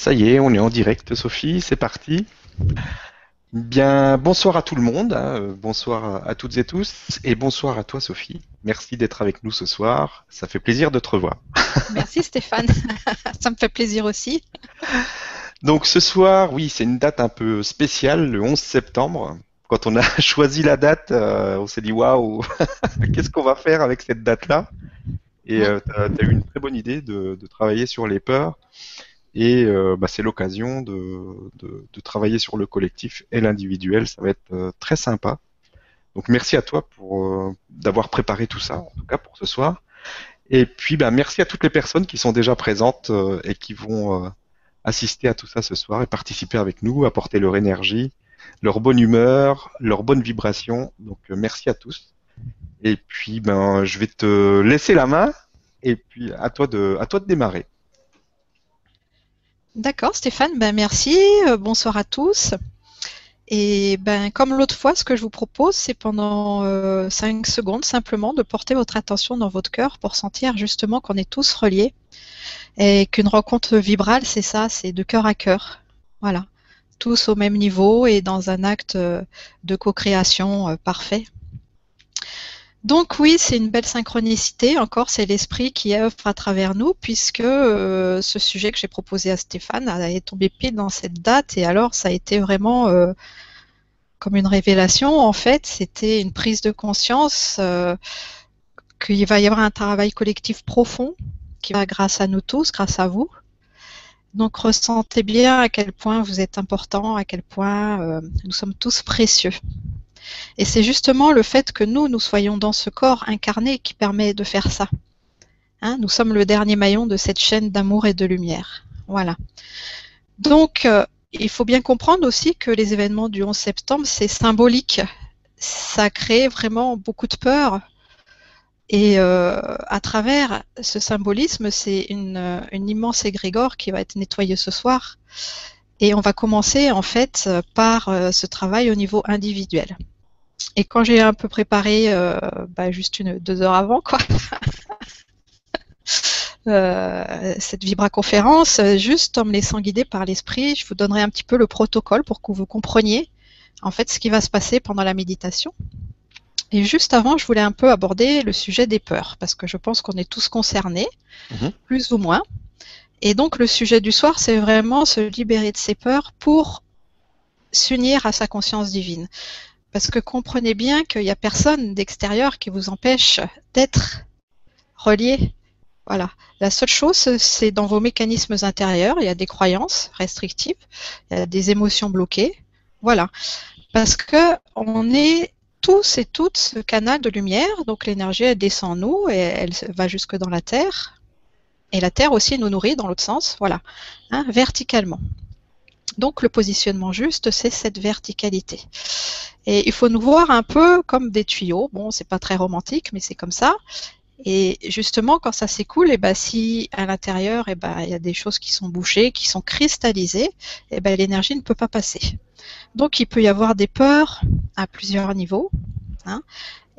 Ça y est, on est en direct, Sophie, c'est parti. Bien, bonsoir à tout le monde, hein, euh, bonsoir à toutes et tous, et bonsoir à toi, Sophie. Merci d'être avec nous ce soir. Ça fait plaisir de te revoir. Merci, Stéphane. Ça me fait plaisir aussi. Donc, ce soir, oui, c'est une date un peu spéciale, le 11 septembre. Quand on a choisi la date, euh, on s'est dit waouh, qu'est-ce qu'on va faire avec cette date-là? Et euh, tu as, eu une très bonne idée de travailler sur les peurs. Et euh, bah, c'est l'occasion de, de, de, travailler sur le collectif et l'individuel. Ça va être euh, très sympa. Donc merci à toi pour euh, d'avoir préparé tout ça, en tout cas pour ce soir. Et puis bah, merci à toutes les personnes qui sont déjà présentes et qui vont assister à tout ça ce soir et participer avec nous, apporter leur énergie, leur bonne humeur, leur bonne vibration. Donc merci à tous. Et puis ben je vais te laisser la main et puis à toi de à toi de démarrer. D'accord, Stéphane, ben merci. Euh, bonsoir à tous. Et ben, comme l'autre fois, ce que je vous propose, c'est pendant 5 euh, secondes simplement de porter votre attention dans votre cœur pour sentir justement qu'on est tous reliés et qu'une rencontre vibrale, c'est ça, c'est de cœur à cœur. Voilà, tous au même niveau et dans un acte euh, de co-création parfait. Donc oui, c'est une belle synchronicité. Encore, c'est l'esprit qui œuvre à travers nous, puisque euh, ce sujet que j'ai proposé à Stéphane est tombé pile dans cette date, et alors ça a été vraiment euh, comme une révélation. En fait, c'était une prise de conscience euh, qu'il va y avoir un travail collectif profond qui va grâce à nous tous, grâce à vous. Donc ressentez bien à quel point vous êtes important, à quel point nous sommes tous précieux. Et c'est justement le fait que nous, nous soyons dans ce corps incarné qui permet de faire ça. Hein, nous sommes le dernier maillon de cette chaîne d'amour et de lumière. Voilà. Donc, euh, il faut bien comprendre aussi que les événements du 11 septembre, c'est symbolique. Ça crée vraiment beaucoup de peur. Et euh, à travers ce symbolisme, c'est une, une, immense égrégore qui va être nettoyée ce soir. Et on va commencer en fait par euh, ce travail au niveau individuel. Et quand j'ai un peu préparé, euh, bah, juste une, deux heures avant, quoi, euh, cette vibra-conférence, juste en me laissant guider par l'esprit, je vous donnerai un petit peu le protocole pour que vous compreniez en fait ce qui va se passer pendant la méditation. Et juste avant, je voulais un peu aborder le sujet des peurs, parce que je pense qu'on est tous concernés, mhm. plus ou moins. Et donc le sujet du soir, c'est vraiment se libérer de ses peurs pour s'unir à sa conscience divine. Parce que comprenez bien qu'il n'y a personne d'extérieur qui vous empêche d'être relié. Voilà. La seule chose, c'est dans vos mécanismes intérieurs, il y a des croyances restrictives, il y a des émotions bloquées. Voilà. Parce que on est tous et toutes ce canal de lumière, donc l'énergie elle descend en nous et elle va jusque dans la terre. Et la terre aussi nous nourrit dans l'autre sens, voilà, hein, verticalement. Donc le positionnement juste, c'est cette verticalité. Et il faut nous voir un peu comme des tuyaux. Bon, c'est pas très romantique, mais c'est comme ça. Et justement, quand ça s'écoule, et eh ben, si à l'intérieur, et eh ben, il y a des choses qui sont bouchées, qui sont cristallisées, et eh ben, l'énergie ne peut pas passer. Donc, il peut y avoir des peurs à plusieurs niveaux. Hein.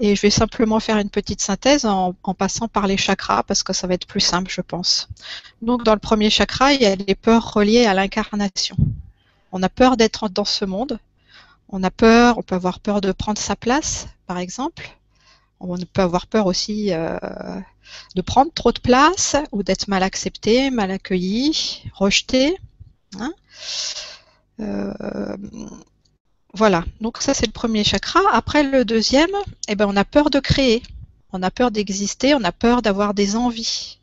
Et je vais simplement faire une petite synthèse en, passant par les chakras parce que ça va être plus simple, je pense. Donc, dans le premier chakra, il y a les peurs reliées à l'incarnation. On a peur d'être dans ce monde, on a peur, on peut avoir peur de prendre sa place, par exemple. On peut avoir peur aussi euh, de prendre trop de place ou d'être mal accepté, mal accueilli, rejeté. Hein. Euh, voilà, donc ça c'est le premier chakra. Après le deuxième, eh ben, on a peur de créer, on a peur d'exister, on a peur d'avoir des envies.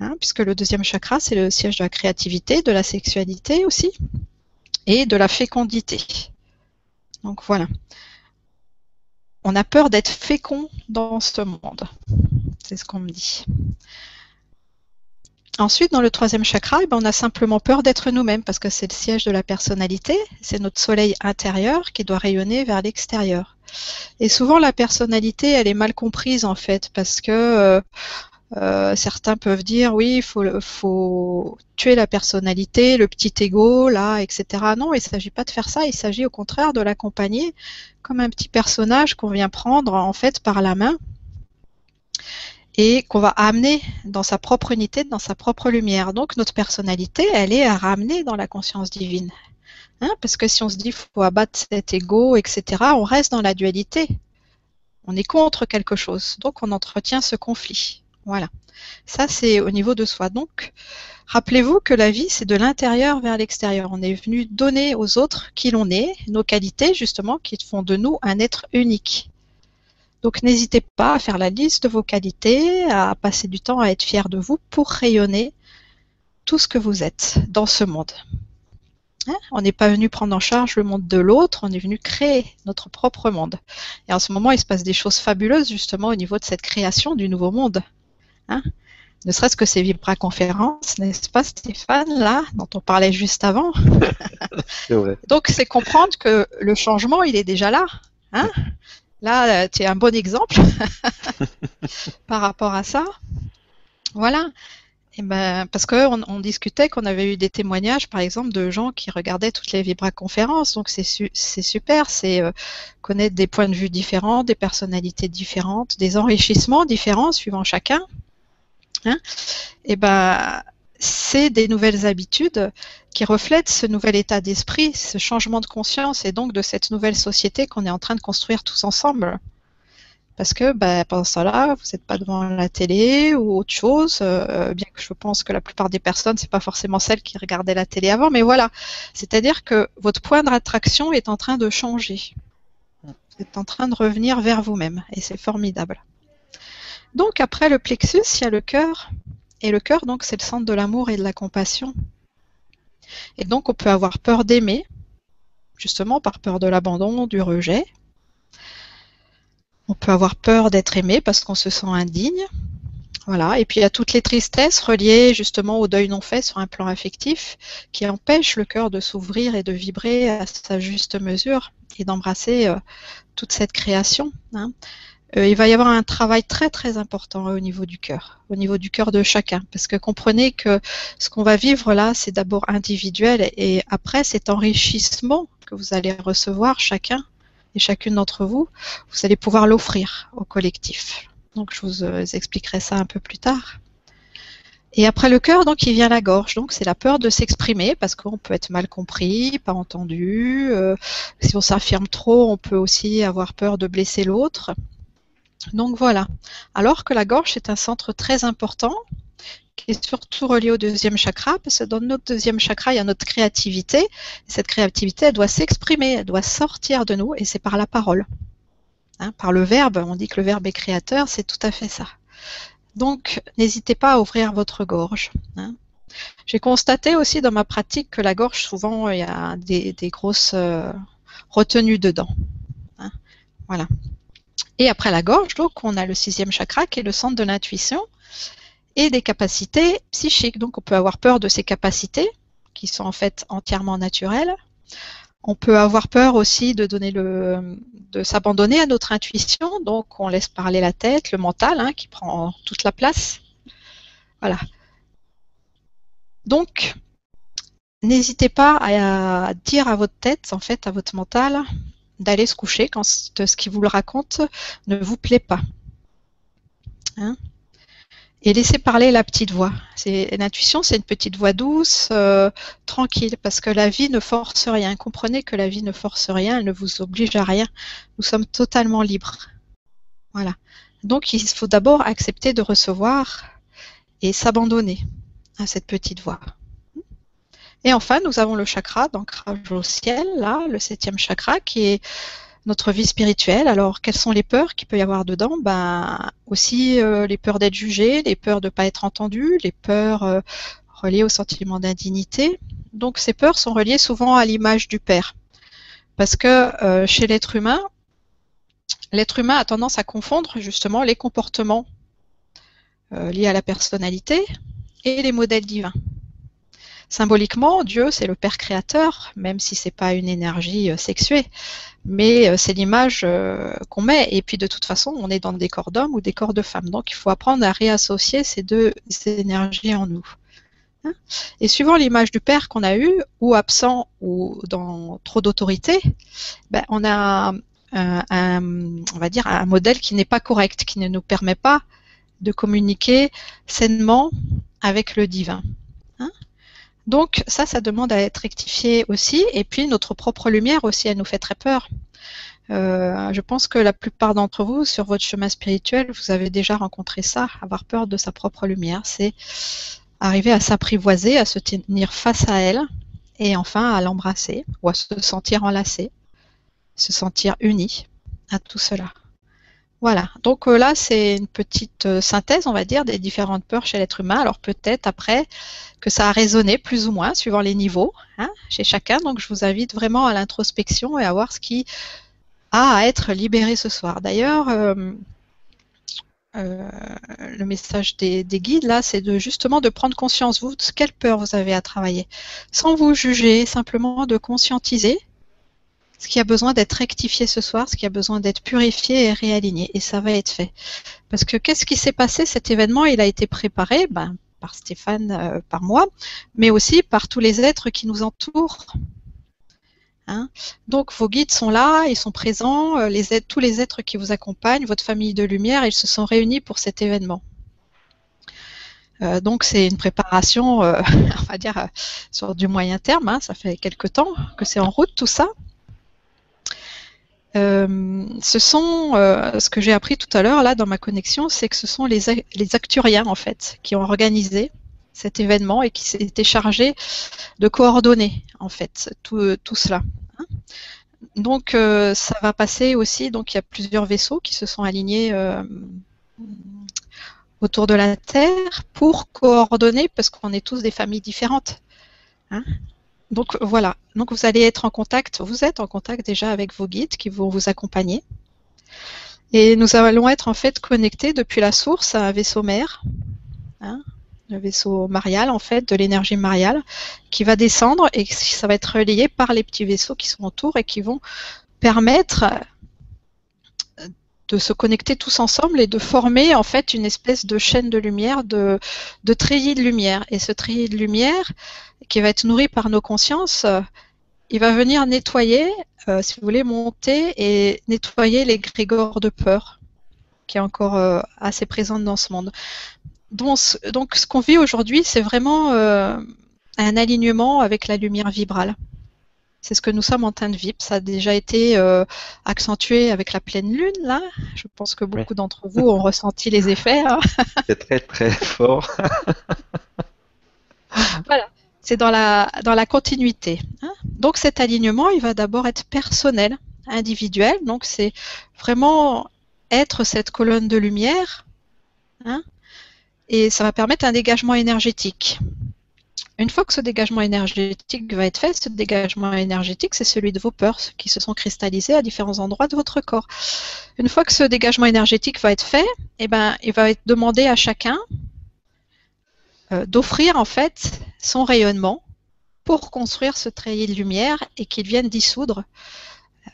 Hein, puisque le deuxième chakra, c'est le siège de la créativité, de la sexualité aussi, et de la fécondité. Donc voilà. On a peur d'être fécond dans ce monde. C'est ce qu'on me dit. Ensuite, dans le troisième chakra, eh ben, on a simplement peur d'être nous-mêmes parce que c'est le siège de la personnalité, c'est notre soleil intérieur qui doit rayonner vers l'extérieur. Et souvent, la personnalité, elle est mal comprise en fait parce que euh, euh, certains peuvent dire oui, il faut, faut, tuer la personnalité, le petit ego, là, etc. Non, il ne s'agit pas de faire ça, il s'agit au contraire de l'accompagner comme un petit personnage qu'on vient prendre en fait par la main et qu'on va amener dans sa propre unité, dans sa propre lumière. Donc notre personnalité, elle est à ramener dans la conscience divine. Hein, parce que si on se dit faut abattre cet ego, etc., on reste dans la dualité. On est contre quelque chose. Donc on entretient ce conflit. Voilà. Ça, c'est au niveau de soi. Donc, rappelez-vous que la vie, c'est de l'intérieur vers l'extérieur. On est venu donner aux autres qui l'on est, nos qualités, justement, qui font de nous un être unique. Donc, n'hésitez pas à faire la liste de vos qualités, à passer du temps à être fier de vous pour rayonner tout ce que vous êtes dans ce monde. Hein? on n'est pas venu prendre en charge le monde de l'autre, on est venu créer notre propre monde. Et en ce moment, il se passe des choses fabuleuses justement au niveau de cette création du nouveau monde. Hein. ne serait-ce que ces vibra-conférences, n'est-ce pas Stéphane, là, dont on parlait juste avant? Vrai. Donc c'est comprendre que le changement, il est déjà là. Hein là, tu es un bon exemple par rapport à ça. Voilà. Et ben, parce qu'on on discutait qu'on avait eu des témoignages, par exemple, de gens qui regardaient toutes les vibra-conférences. Donc c'est super, c'est euh, connaître des points de vue différents, des personnalités différentes, des enrichissements différents suivant chacun. Hein, et ben, c'est des nouvelles habitudes qui reflètent ce nouvel état d'esprit, ce changement de conscience et donc de cette nouvelle société qu'on est en train de construire tous ensemble. Parce que ben, pendant ce temps-là, vous n'êtes pas devant la télé ou autre chose, euh, bien que je pense que la plupart des personnes, c'est pas forcément celles qui regardaient la télé avant, mais voilà. C'est-à-dire que votre point de est en train de changer. Vous êtes en train de revenir vers vous-même et c'est formidable. Donc après le plexus, il y a le cœur. Et le cœur, donc, c'est le centre de l'amour et de la compassion. Et donc, on peut avoir peur d'aimer, justement par peur de l'abandon, du rejet. On peut avoir peur d'être aimé parce qu'on se sent indigne. Voilà. Et puis il y a toutes les tristesses reliées justement au deuil non fait sur un plan affectif qui empêchent le cœur de s'ouvrir et de vibrer à sa juste mesure et d'embrasser euh, toute cette création. Hein. Euh, il va y avoir un travail très très important au niveau du cœur, au niveau du cœur de chacun, parce que comprenez que ce qu'on va vivre là, c'est d'abord individuel et après cet enrichissement que vous allez recevoir chacun et chacune d'entre vous, vous allez pouvoir l'offrir au collectif. Donc je vous euh, expliquerai ça un peu plus tard. Et après le cœur, donc il vient la gorge. Donc c'est la peur de s'exprimer parce qu'on peut être mal compris, pas entendu. Euh, si on s'affirme trop, on peut aussi avoir peur de blesser l'autre. Donc voilà. Alors que la gorge est un centre très important qui est surtout relié au deuxième chakra, parce que dans notre deuxième chakra, il y a notre créativité. cette créativité, elle doit s'exprimer, elle doit sortir de nous, et c'est par la parole. Hein, par le verbe, on dit que le verbe est créateur, c'est tout à fait ça. Donc, n'hésitez pas à ouvrir votre gorge. Hein. J'ai constaté aussi dans ma pratique que la gorge, souvent, il y a des, grosses euh, retenues dedans. Hein. Voilà. Et après la gorge, donc, on a le sixième chakra qui est le centre de l'intuition et des capacités psychiques. Donc, on peut avoir peur de ces capacités qui sont en fait entièrement naturelles. On peut avoir peur aussi de donner le, de s'abandonner à notre intuition. Donc, on laisse parler la tête, le mental, hein, qui prend toute la place. Voilà. Donc, n'hésitez pas à dire à votre tête, en fait, à votre mental, d'aller se coucher quand ce qui vous le raconte ne vous plaît pas. Hein? Et laissez parler la petite voix. L'intuition, c'est une petite voix douce, euh, tranquille, parce que la vie ne force rien. Comprenez que la vie ne force rien, elle ne vous oblige à rien. Nous sommes totalement libres. Voilà. Donc, il faut d'abord accepter de recevoir et s'abandonner à cette petite voix. Et enfin, nous avons le chakra d'ancrage au ciel, là, le septième chakra, qui est notre vie spirituelle. Alors, quelles sont les peurs qu'il peut y avoir dedans? Ben, aussi euh, les peurs d'être jugé, les peurs de ne pas être entendu, les peurs euh, reliées au sentiment d'indignité. Donc, ces peurs sont reliées souvent à l'image du père, parce que euh, chez l'être humain, l'être humain a tendance à confondre justement les comportements liés à la personnalité et les modèles divins. Symboliquement, Dieu, c'est le Père créateur, même si c'est pas une énergie euh, sexuée, mais euh, c'est l'image euh, qu'on met. Et puis de toute façon, on est dans des corps d'hommes ou des corps de femmes. Donc il faut apprendre à réassocier ces deux énergies en nous. Hein. Et suivant l'image du Père qu'on a eu, ou absent, ou dans trop d'autorité, ben, on a un, on va dire un modèle qui n'est pas correct, qui ne nous permet pas de communiquer sainement avec le divin. Hein. Donc ça, ça demande à être rectifié aussi. Et puis notre propre lumière aussi, elle nous fait très peur. Euh, je pense que la plupart d'entre vous, sur votre chemin spirituel, vous avez déjà rencontré ça, avoir peur de sa propre lumière. C'est arriver à s'apprivoiser, à se tenir face à elle, et enfin à l'embrasser, ou à se sentir enlacé, se sentir uni à tout cela. Voilà, donc euh, là c'est une petite euh, synthèse, on va dire, des différentes peurs chez l'être humain. Alors peut-être après que ça a résonné plus ou moins suivant les niveaux hein, chez chacun. Donc je vous invite vraiment à l'introspection et à voir ce qui a à être libéré ce soir. D'ailleurs, euh, le message des, des, guides là, c'est de justement de prendre conscience vous de quelle peur vous avez à travailler, sans vous juger, simplement de conscientiser ce qui a besoin d'être rectifié ce soir, ce qui a besoin d'être purifié et réaligné. Et ça va être fait. Parce que qu'est-ce qui s'est passé? Cet événement, il a été préparé ben, par Stéphane, euh, par moi, mais aussi par tous les êtres qui nous entourent. Hein? Donc vos guides sont là, ils sont présents, euh, tous les êtres qui vous accompagnent, votre famille de lumière, ils se sont réunis pour cet événement. Euh, donc c'est une préparation, on va dire, sur du moyen terme. Hein, ça fait quelque temps que c'est en route tout ça. Euh, ce sont, euh, ce que j'ai appris tout à l'heure là dans ma connexion, c'est que ce sont les, les acturiens en fait qui ont organisé cet événement et qui s'étaient chargés de coordonner en fait tout, tout cela. Hein. donc euh, ça va passer aussi, donc il y a plusieurs vaisseaux qui se sont alignés autour de la Terre pour coordonner parce qu'on est tous des familles différentes. Hein donc voilà, donc vous allez être en contact, vous êtes en contact déjà avec vos guides qui vont vous accompagner. Et nous allons être en fait connectés depuis la source à un vaisseau mère, hein, le vaisseau marial en fait, de l'énergie mariale, qui va descendre et ça va être relié par les petits vaisseaux qui sont autour et qui vont permettre de se connecter tous ensemble et de former en fait une espèce de chaîne de lumière, de, de treillis de lumière. Et ce treillis de lumière, qui va être nourri par nos consciences, euh, il va venir nettoyer, euh, si vous voulez, monter et nettoyer les grégores de peur qui est encore euh, assez présente dans ce monde. Donc, donc ce qu'on vit aujourd'hui, c'est vraiment un alignement avec la lumière vibrale. C'est ce que nous sommes en train de vivre. Ça a déjà été accentué avec la pleine lune, là. Je pense que beaucoup d'entre vous ont ressenti les effets. Hein. C'est très, très fort. voilà. C'est dans la, continuité. Hein. Donc cet alignement, il va d'abord être personnel, individuel. Donc c'est vraiment être cette colonne de lumière. Hein, et ça va permettre un dégagement énergétique. Une fois que ce dégagement énergétique va être fait, ce dégagement énergétique, c'est celui de vos peurs qui se sont cristallisées à différents endroits de votre corps. Une fois que ce dégagement énergétique va être fait, eh ben, il va être demandé à chacun euh, d'offrir en fait son rayonnement pour construire ce treillis de lumière et qu'il vienne dissoudre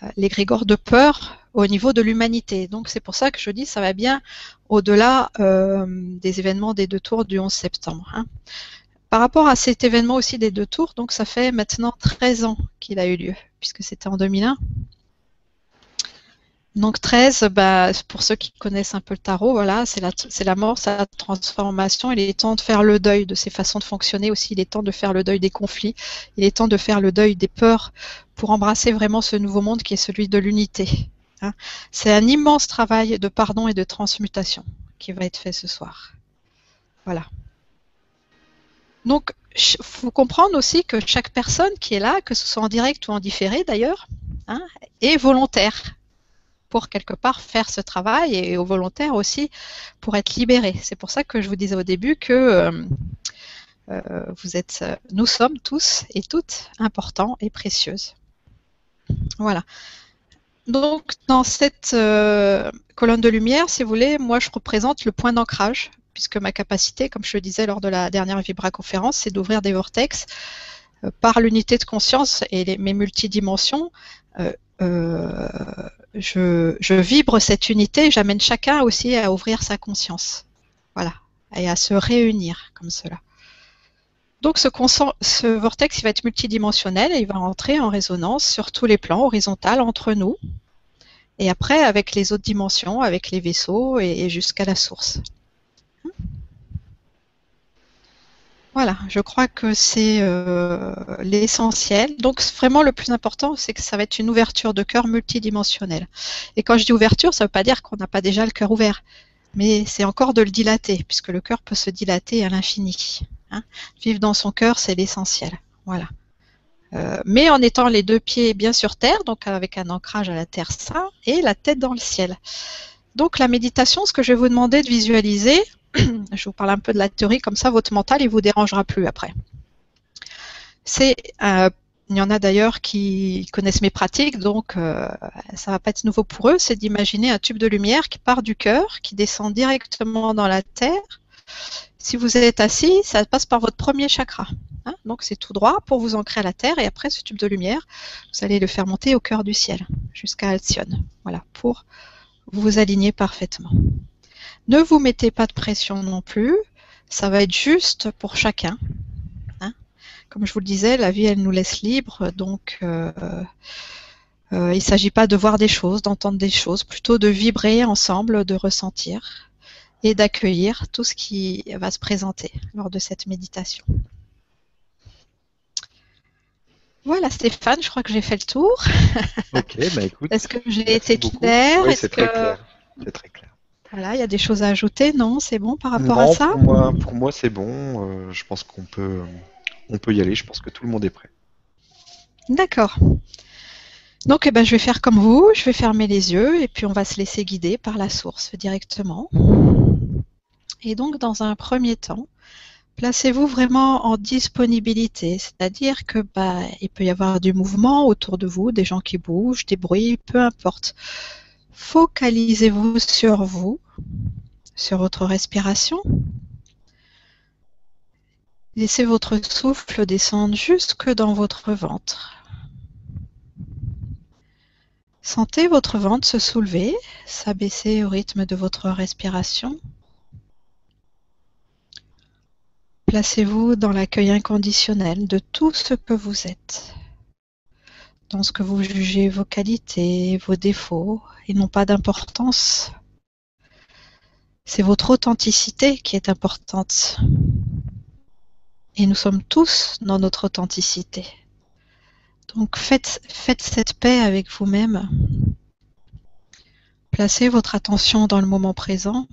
euh, les grégores de peur au niveau de l'humanité. Donc c'est pour ça que je dis ça va bien au-delà euh, des événements des deux tours du 11 septembre. Hein. Par rapport à cet événement aussi des deux tours, donc ça fait maintenant 13 ans qu'il a eu lieu, puisque c'était en 2001. Donc 13, bah, pour ceux qui connaissent un peu le tarot, voilà, c'est la, la, mort, c'est la transformation. Il est temps de faire le deuil de ces façons de fonctionner aussi. Il est temps de faire le deuil des conflits. Il est temps de faire le deuil des peurs pour embrasser vraiment ce nouveau monde qui est celui de l'unité. Hein. C'est un immense travail de pardon et de transmutation qui va être fait ce soir. Voilà. Donc, il faut comprendre aussi que chaque personne qui est là, que ce soit en direct ou en différé d'ailleurs, hein, est volontaire quelque part faire ce travail et volontaire aussi pour être libéré. C'est pour ça que je vous disais au début que euh, euh, vous êtes, nous sommes tous et toutes importants et précieuses. Voilà. Donc dans cette euh, colonne de lumière, si vous voulez, moi je représente le point d'ancrage puisque ma capacité, comme je le disais lors de la dernière Vibra-conférence, c'est d'ouvrir des vortex euh, par l'unité de conscience et mes multidimensions. Euh, je, vibre cette unité, j'amène chacun aussi à ouvrir sa conscience. Voilà. Et à se réunir comme cela. Donc ce, ce, vortex va être multidimensionnel et il va entrer en résonance sur tous les plans, horizontal entre nous, et après avec les autres dimensions, avec les vaisseaux et jusqu'à la source. Voilà, je crois que c'est euh, l'essentiel. Donc vraiment le plus important, c'est que ça va être une ouverture de cœur multidimensionnelle. Et quand je dis ouverture, ça ne veut pas dire qu'on n'a pas déjà le cœur ouvert, mais c'est encore de le dilater, puisque le cœur peut se dilater à l'infini. Hein. Vivre dans son cœur, c'est l'essentiel. Voilà. Euh, mais en étant les deux pieds bien sur terre, donc avec un ancrage à la terre ça, et la tête dans le ciel. Donc la méditation, ce que je vais vous demander de visualiser, je vous parle un peu de la théorie, comme ça votre mental il vous dérangera plus après. Euh, il y en a d'ailleurs qui connaissent mes pratiques, donc euh, ça va pas être nouveau pour eux, c'est d'imaginer un tube de lumière qui part du cœur, qui descend directement dans la terre. Si vous êtes assis, ça passe par votre premier chakra. Hein. donc c'est tout droit pour vous ancrer à la terre et après ce tube de lumière, vous allez le faire monter au cœur du ciel jusqu'à Alcyone. Voilà, pour vous aligner parfaitement. Ne vous mettez pas de pression non plus. Ça va être juste pour chacun. Hein. Comme je vous le disais, la vie, elle nous laisse libre. Donc, euh, euh, il ne s'agit pas de voir des choses, d'entendre des choses, plutôt de vibrer ensemble, de ressentir et d'accueillir tout ce qui va se présenter lors de cette méditation. Voilà Stéphane, je crois que j'ai fait le tour. Ok, bah écoute. Est-ce que j'ai été claire? Oui, c'est très clair. C'est très clair. Voilà, il y a des choses à ajouter, non? C'est bon par rapport à ça? pour moi, pour moi c'est bon. Euh, je pense qu'on peut, on peut y aller. Je pense que tout le monde est prêt. D'accord. Donc, eh ben, je vais faire comme vous. Je vais fermer les yeux et puis on va se laisser guider par la source directement. Et donc, dans un premier temps, placez-vous vraiment en disponibilité, c'est-à-dire que bah, il peut y avoir du mouvement autour de vous, des gens qui bougent, des bruits, peu importe. Focalisez-vous sur vous, sur votre respiration. Laissez votre souffle descendre jusque dans votre ventre. Sentez votre ventre se soulever, s'abaisser au rythme de votre respiration. Placez-vous dans l'accueil inconditionnel de tout ce que vous êtes dans ce que vous jugez vos qualités, vos défauts, et n'ont pas d'importance. C'est votre authenticité qui est importante. Et nous sommes tous dans notre authenticité. Donc faites cette paix avec vous-même. Placez votre attention dans le moment présent.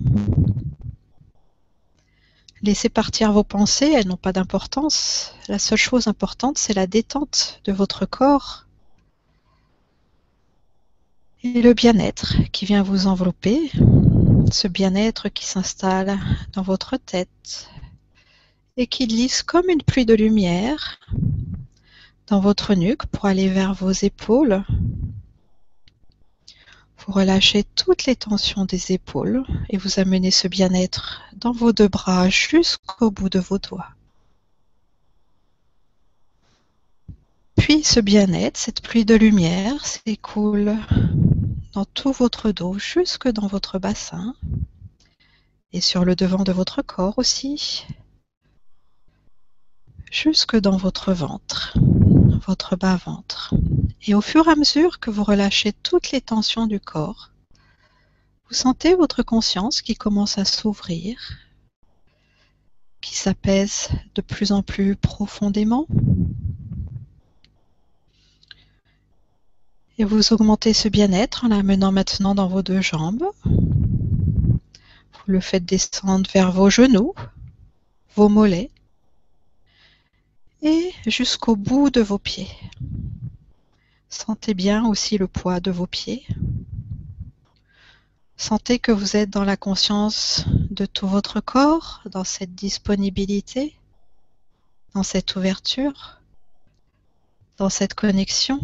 Laissez partir vos pensées, elles n'ont pas d'importance. La seule chose importante, c'est la détente de votre corps et le bien-être qui vient vous envelopper, ce bien-être qui s'installe dans votre tête et qui glisse comme une pluie de lumière dans votre nuque pour aller vers vos épaules. Vous relâchez toutes les tensions des épaules et vous amenez ce bien-être dans vos deux bras jusqu'au bout de vos doigts. Puis ce bien-être, cette pluie de lumière s'écoule dans tout votre dos, jusque dans votre bassin et sur le devant de votre corps aussi, jusque dans votre ventre, votre bas-ventre. Et au fur et à mesure que vous relâchez toutes les tensions du corps, vous sentez votre conscience qui commence à s'ouvrir, qui s'apaise de plus en plus profondément Et vous augmentez ce bien-être en l'amenant maintenant dans vos deux jambes. Vous le faites descendre vers vos genoux, vos mollets et jusqu'au bout de vos pieds. Sentez bien aussi le poids de vos pieds. Sentez que vous êtes dans la conscience de tout votre corps, dans cette disponibilité, dans cette ouverture, dans cette connexion.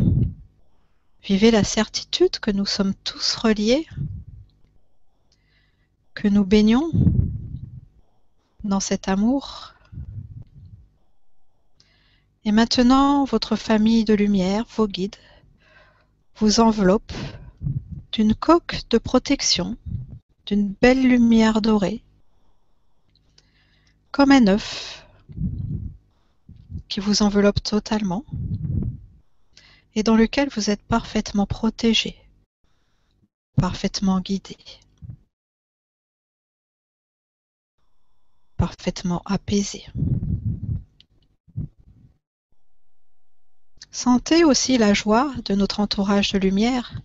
Vivez la certitude que nous sommes tous reliés, que nous baignons dans cet amour. Et maintenant, votre famille de lumière, vos guides, vous enveloppe d'une coque de protection, d'une belle lumière dorée, comme un œuf qui vous enveloppe totalement et dans lequel vous êtes parfaitement protégé, parfaitement guidé, parfaitement apaisé. Sentez aussi la joie de notre entourage de lumière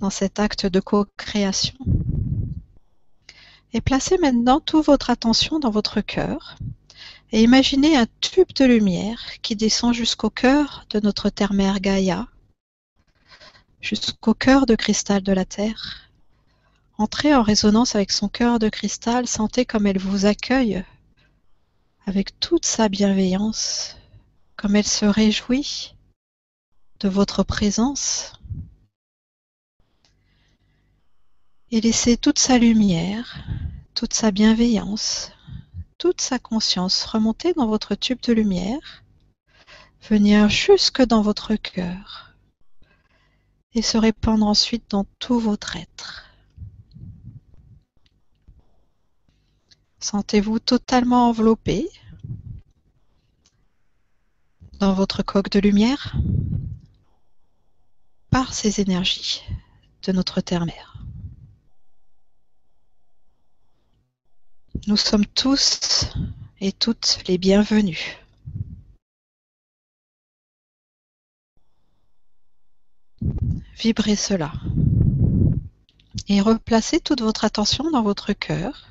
dans cet acte de co-création. Et placez maintenant toute votre attention dans votre cœur et imaginez un tube de lumière qui descend jusqu'au cœur de notre terre-mère Gaïa, jusqu'au cœur de cristal de la Terre. Entrez en résonance avec son cœur de cristal, sentez comme elle vous accueille avec toute sa bienveillance, comme elle se réjouit de votre présence. Et laissez toute sa lumière, toute sa bienveillance, toute sa conscience remonter dans votre tube de lumière, venir jusque dans votre cœur et se répandre ensuite dans tout votre être. Sentez-vous totalement enveloppé dans votre coque de lumière par ces énergies de notre terre-mère. Nous sommes tous et toutes les bienvenus. Vibrez cela et replacez toute votre attention dans votre cœur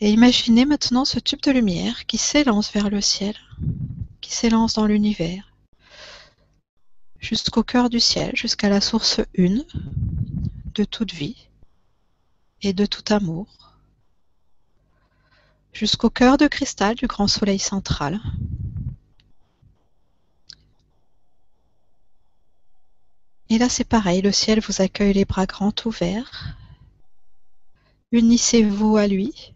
et imaginez maintenant ce tube de lumière qui s'élance vers le ciel, qui s'élance dans l'univers, jusqu'au cœur du ciel, jusqu'à la source une de toute vie et de tout amour, jusqu'au cœur de cristal du grand soleil central. Et là c'est pareil, le ciel vous accueille les bras grands ouverts. Unissez-vous à lui.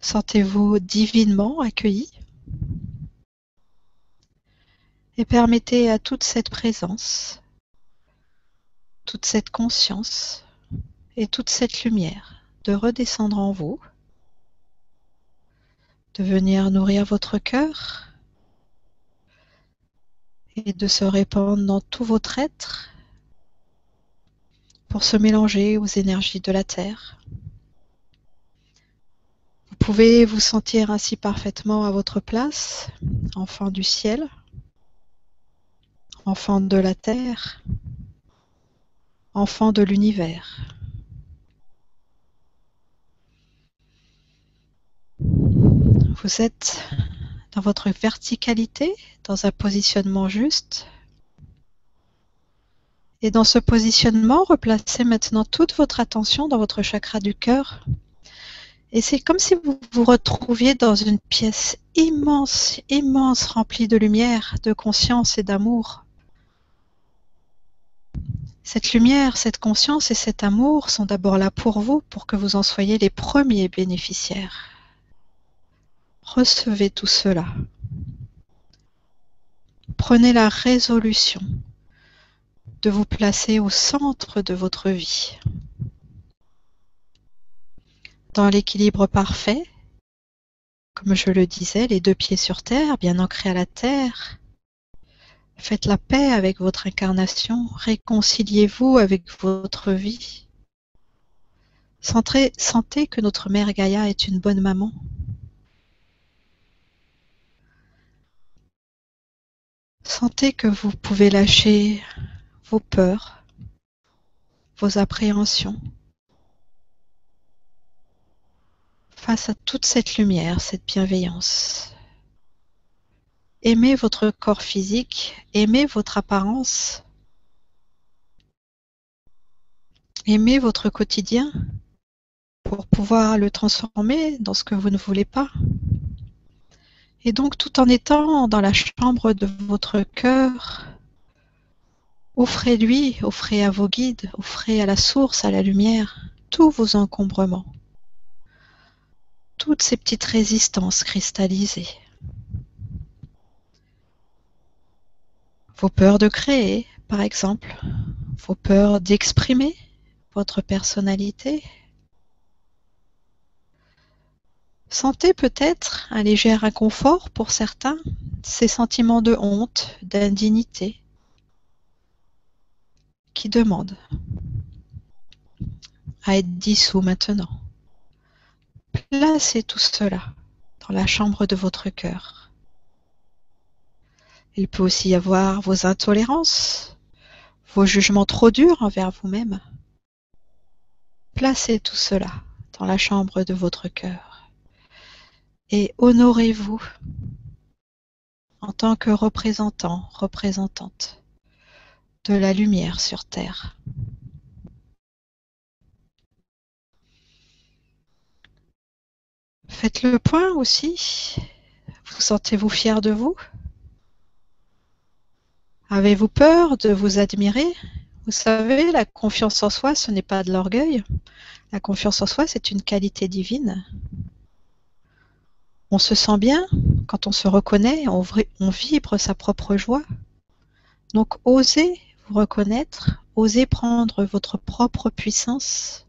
Sentez-vous divinement accueilli et permettez à toute cette présence, toute cette conscience et toute cette lumière de redescendre en vous, de venir nourrir votre cœur et de se répandre dans tout votre être pour se mélanger aux énergies de la Terre. Vous pouvez vous sentir ainsi parfaitement à votre place, enfant du ciel, enfant de la terre, enfant de l'univers. Vous êtes dans votre verticalité, dans un positionnement juste. Et dans ce positionnement, replacez maintenant toute votre attention dans votre chakra du cœur. Et c'est comme si vous vous retrouviez dans une pièce immense, immense, remplie de lumière, de conscience et d'amour. Cette lumière, cette conscience et cet amour sont d'abord là pour vous, pour que vous en soyez les premiers bénéficiaires. Recevez tout cela. Prenez la résolution de vous placer au centre de votre vie, dans l'équilibre parfait, comme je le disais, les deux pieds sur terre, bien ancrés à la terre, Faites la paix avec votre incarnation, réconciliez-vous avec votre vie. Sentez, que notre mère Gaïa est une bonne maman. Sentez que vous pouvez lâcher vos peurs, vos appréhensions face à toute cette lumière, cette bienveillance. Aimez votre corps physique, aimez votre apparence, aimez votre quotidien pour pouvoir le transformer dans ce que vous ne voulez pas. Et donc tout en étant dans la chambre de votre cœur, offrez-lui, offrez à vos guides, offrez à la source, à la lumière, tous vos encombrements, toutes ces petites résistances cristallisées. vos peurs de créer, par exemple, vos peurs d'exprimer votre personnalité. Sentez peut-être un léger inconfort pour certains, ces sentiments de honte, d'indignité, qui demandent à être dissous maintenant. Placez tout cela dans la chambre de votre cœur. Il peut aussi y avoir vos intolérances, vos jugements trop durs envers vous-même. Placez tout cela dans la chambre de votre cœur et honorez-vous en tant que représentant, représentante de la lumière sur Terre. Faites le point aussi. Vous sentez-vous fier de vous? Avez-vous peur de vous admirer? Vous savez, la confiance en soi, ce n'est pas de l'orgueil. La confiance en soi, c'est une qualité divine. On se sent bien quand on se reconnaît, on, vibre sa propre joie. Donc osez vous reconnaître, osez prendre votre propre puissance.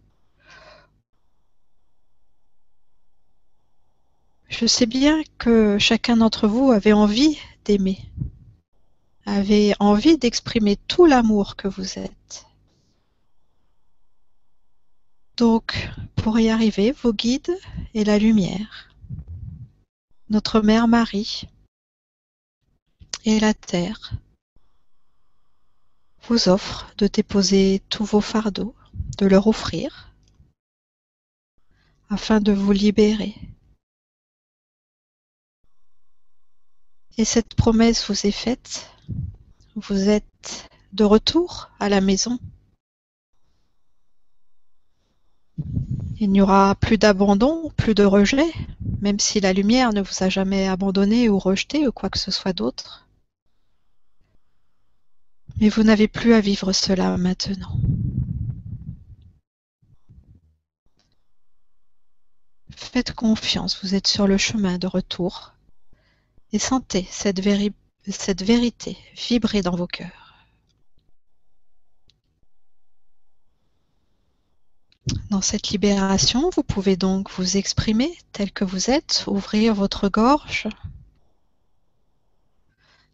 Je sais bien que chacun d'entre vous avait envie d'aimer, avait envie d'exprimer tout l'amour que vous êtes. Donc, pour y arriver, vos guides et la lumière, notre Mère Marie et la Terre vous offrent de déposer tous vos fardeaux, de leur offrir, afin de vous libérer. Et cette promesse vous est faite vous êtes de retour à la maison. Il n'y aura plus d'abandon, plus de rejet, même si la lumière ne vous a jamais abandonné ou rejeté ou quoi que ce soit d'autre. Mais vous n'avez plus à vivre cela maintenant. Faites confiance, vous êtes sur le chemin de retour et sentez cette vérité vibrer dans vos cœurs. Dans cette libération, vous pouvez donc vous exprimer tel que vous êtes, ouvrir votre gorge,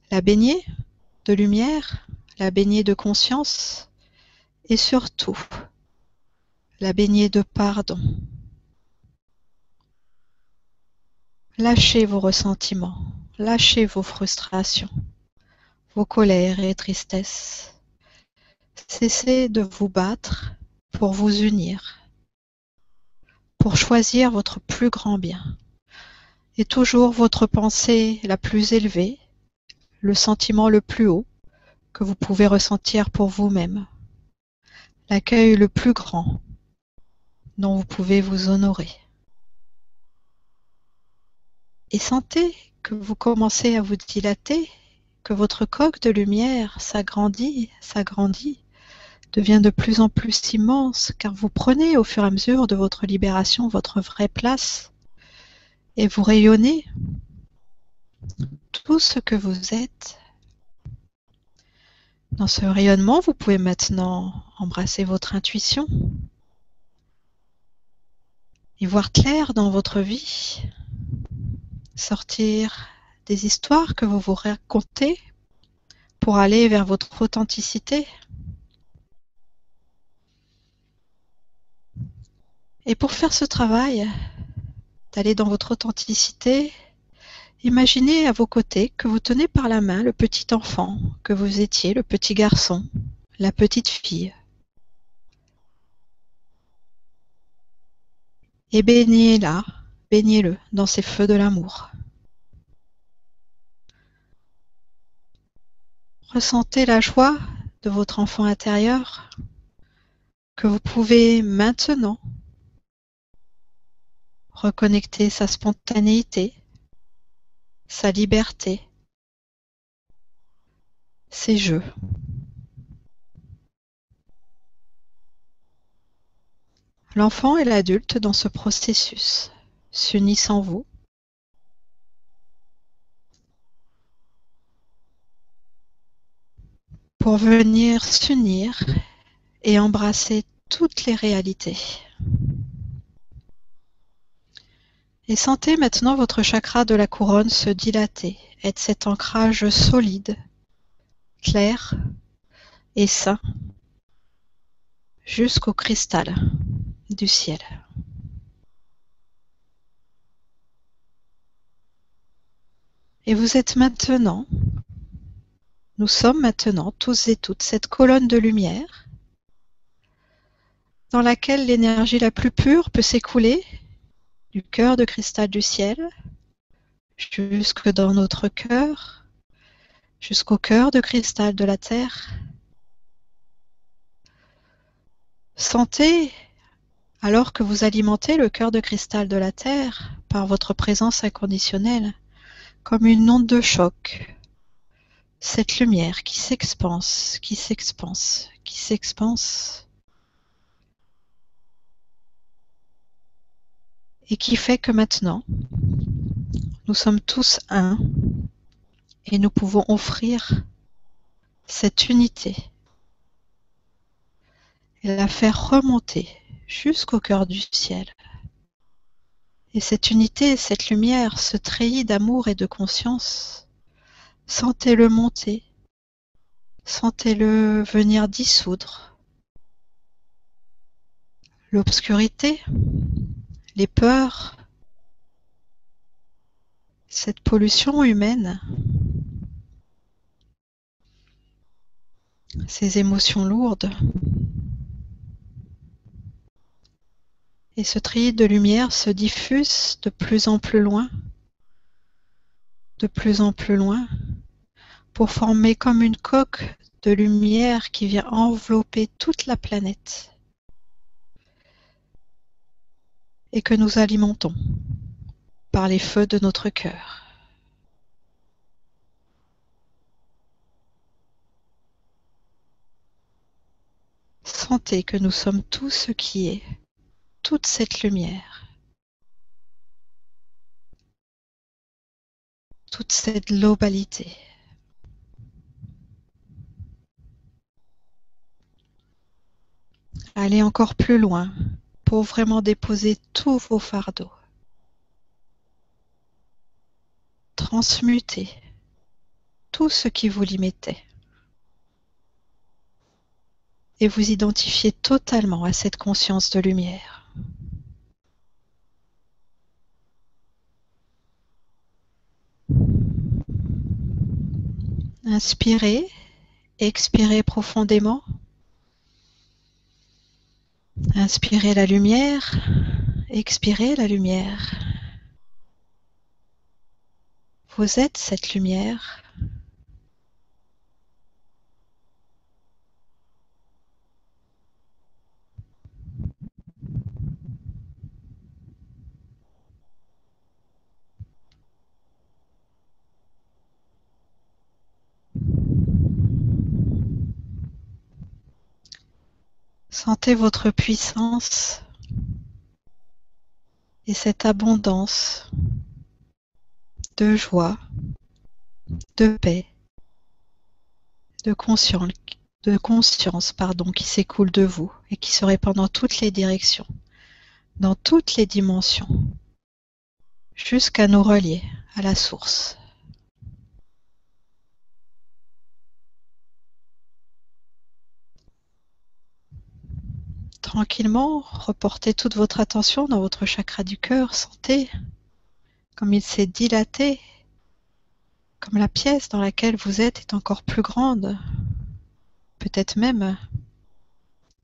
la baigner de lumière, la baigner de conscience et surtout la baigner de pardon. Lâchez vos ressentiments, Lâchez vos frustrations, vos colères et tristesses. Cessez de vous battre pour vous unir, pour choisir votre plus grand bien. Et toujours votre pensée la plus élevée, le sentiment le plus haut que vous pouvez ressentir pour vous-même, l'accueil le plus grand dont vous pouvez vous honorer. Et sentez que vous commencez à vous dilater, que votre coque de lumière s'agrandit, s'agrandit, devient de plus en plus immense, car vous prenez au fur et à mesure de votre libération votre vraie place et vous rayonnez tout ce que vous êtes. Dans ce rayonnement, vous pouvez maintenant embrasser votre intuition et voir clair dans votre vie sortir des histoires que vous vous racontez pour aller vers votre authenticité. Et pour faire ce travail, d'aller dans votre authenticité, imaginez à vos côtés que vous tenez par la main le petit enfant que vous étiez, le petit garçon, la petite fille. Et baignez-la baignez-le dans ces feux de l'amour. Ressentez la joie de votre enfant intérieur que vous pouvez maintenant reconnecter sa spontanéité, sa liberté, ses jeux. L'enfant et l'adulte dans ce processus s'unissent en vous pour venir s'unir et embrasser toutes les réalités. Et sentez maintenant votre chakra de la couronne se dilater, être cet ancrage solide, clair et sain jusqu'au cristal du ciel. Et vous êtes maintenant Nous sommes maintenant tous et toutes cette colonne de lumière dans laquelle l'énergie la plus pure peut s'écouler du cœur de cristal du ciel jusque dans notre cœur, jusqu'au cœur de cristal de la terre. Sentez, alors que vous alimentez le cœur de cristal de la terre par votre présence inconditionnelle, comme une onde de choc, cette lumière qui s'expanse, qui s'expanse, qui s'expanse, et qui fait que maintenant, nous sommes tous un et nous pouvons offrir cette unité et la faire remonter jusqu'au cœur du ciel. Et cette unité, cette lumière, ce treillis d'amour et de conscience, sentez-le monter, sentez-le venir dissoudre l'obscurité, les peurs, cette pollution humaine, ces émotions lourdes. Et ce treillis de lumière se diffuse de plus en plus loin, de plus en plus loin, pour former comme une coque de lumière qui vient envelopper toute la planète et que nous alimentons par les feux de notre cœur. Sentez que nous sommes tout ce qui est toute cette lumière, toute cette globalité. Allez encore plus loin pour vraiment déposer tous vos fardeaux. Transmutez tout ce qui vous limitait et vous identifiez totalement à cette conscience de lumière. Inspirez, expirez profondément. Inspirez la lumière, expirez la lumière. Vous êtes cette lumière. Sentez votre puissance et cette abondance de joie, de paix, de conscience, pardon, qui s'écoule de vous et qui se répand dans toutes les directions, dans toutes les dimensions, jusqu'à nous relier à la source. Tranquillement, reportez toute votre attention dans votre chakra du cœur, sentez comme il s'est dilaté, comme la pièce dans laquelle vous êtes est encore plus grande, peut-être même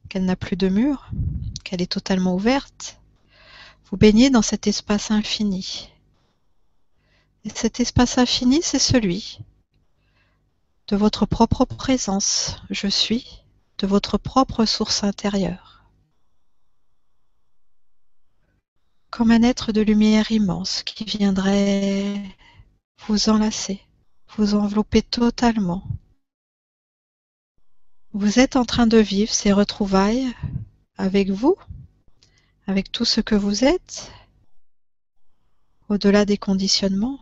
qu'elle n'a plus de mur, qu'elle est totalement ouverte. Vous baignez dans cet espace infini. Et cet espace infini, c'est celui de votre propre présence, je suis, de votre propre source intérieure. Comme un être de lumière immense qui viendrait vous enlacer, vous envelopper totalement. Vous êtes en train de vivre ces retrouvailles avec vous, avec tout ce que vous êtes, au-delà des conditionnements.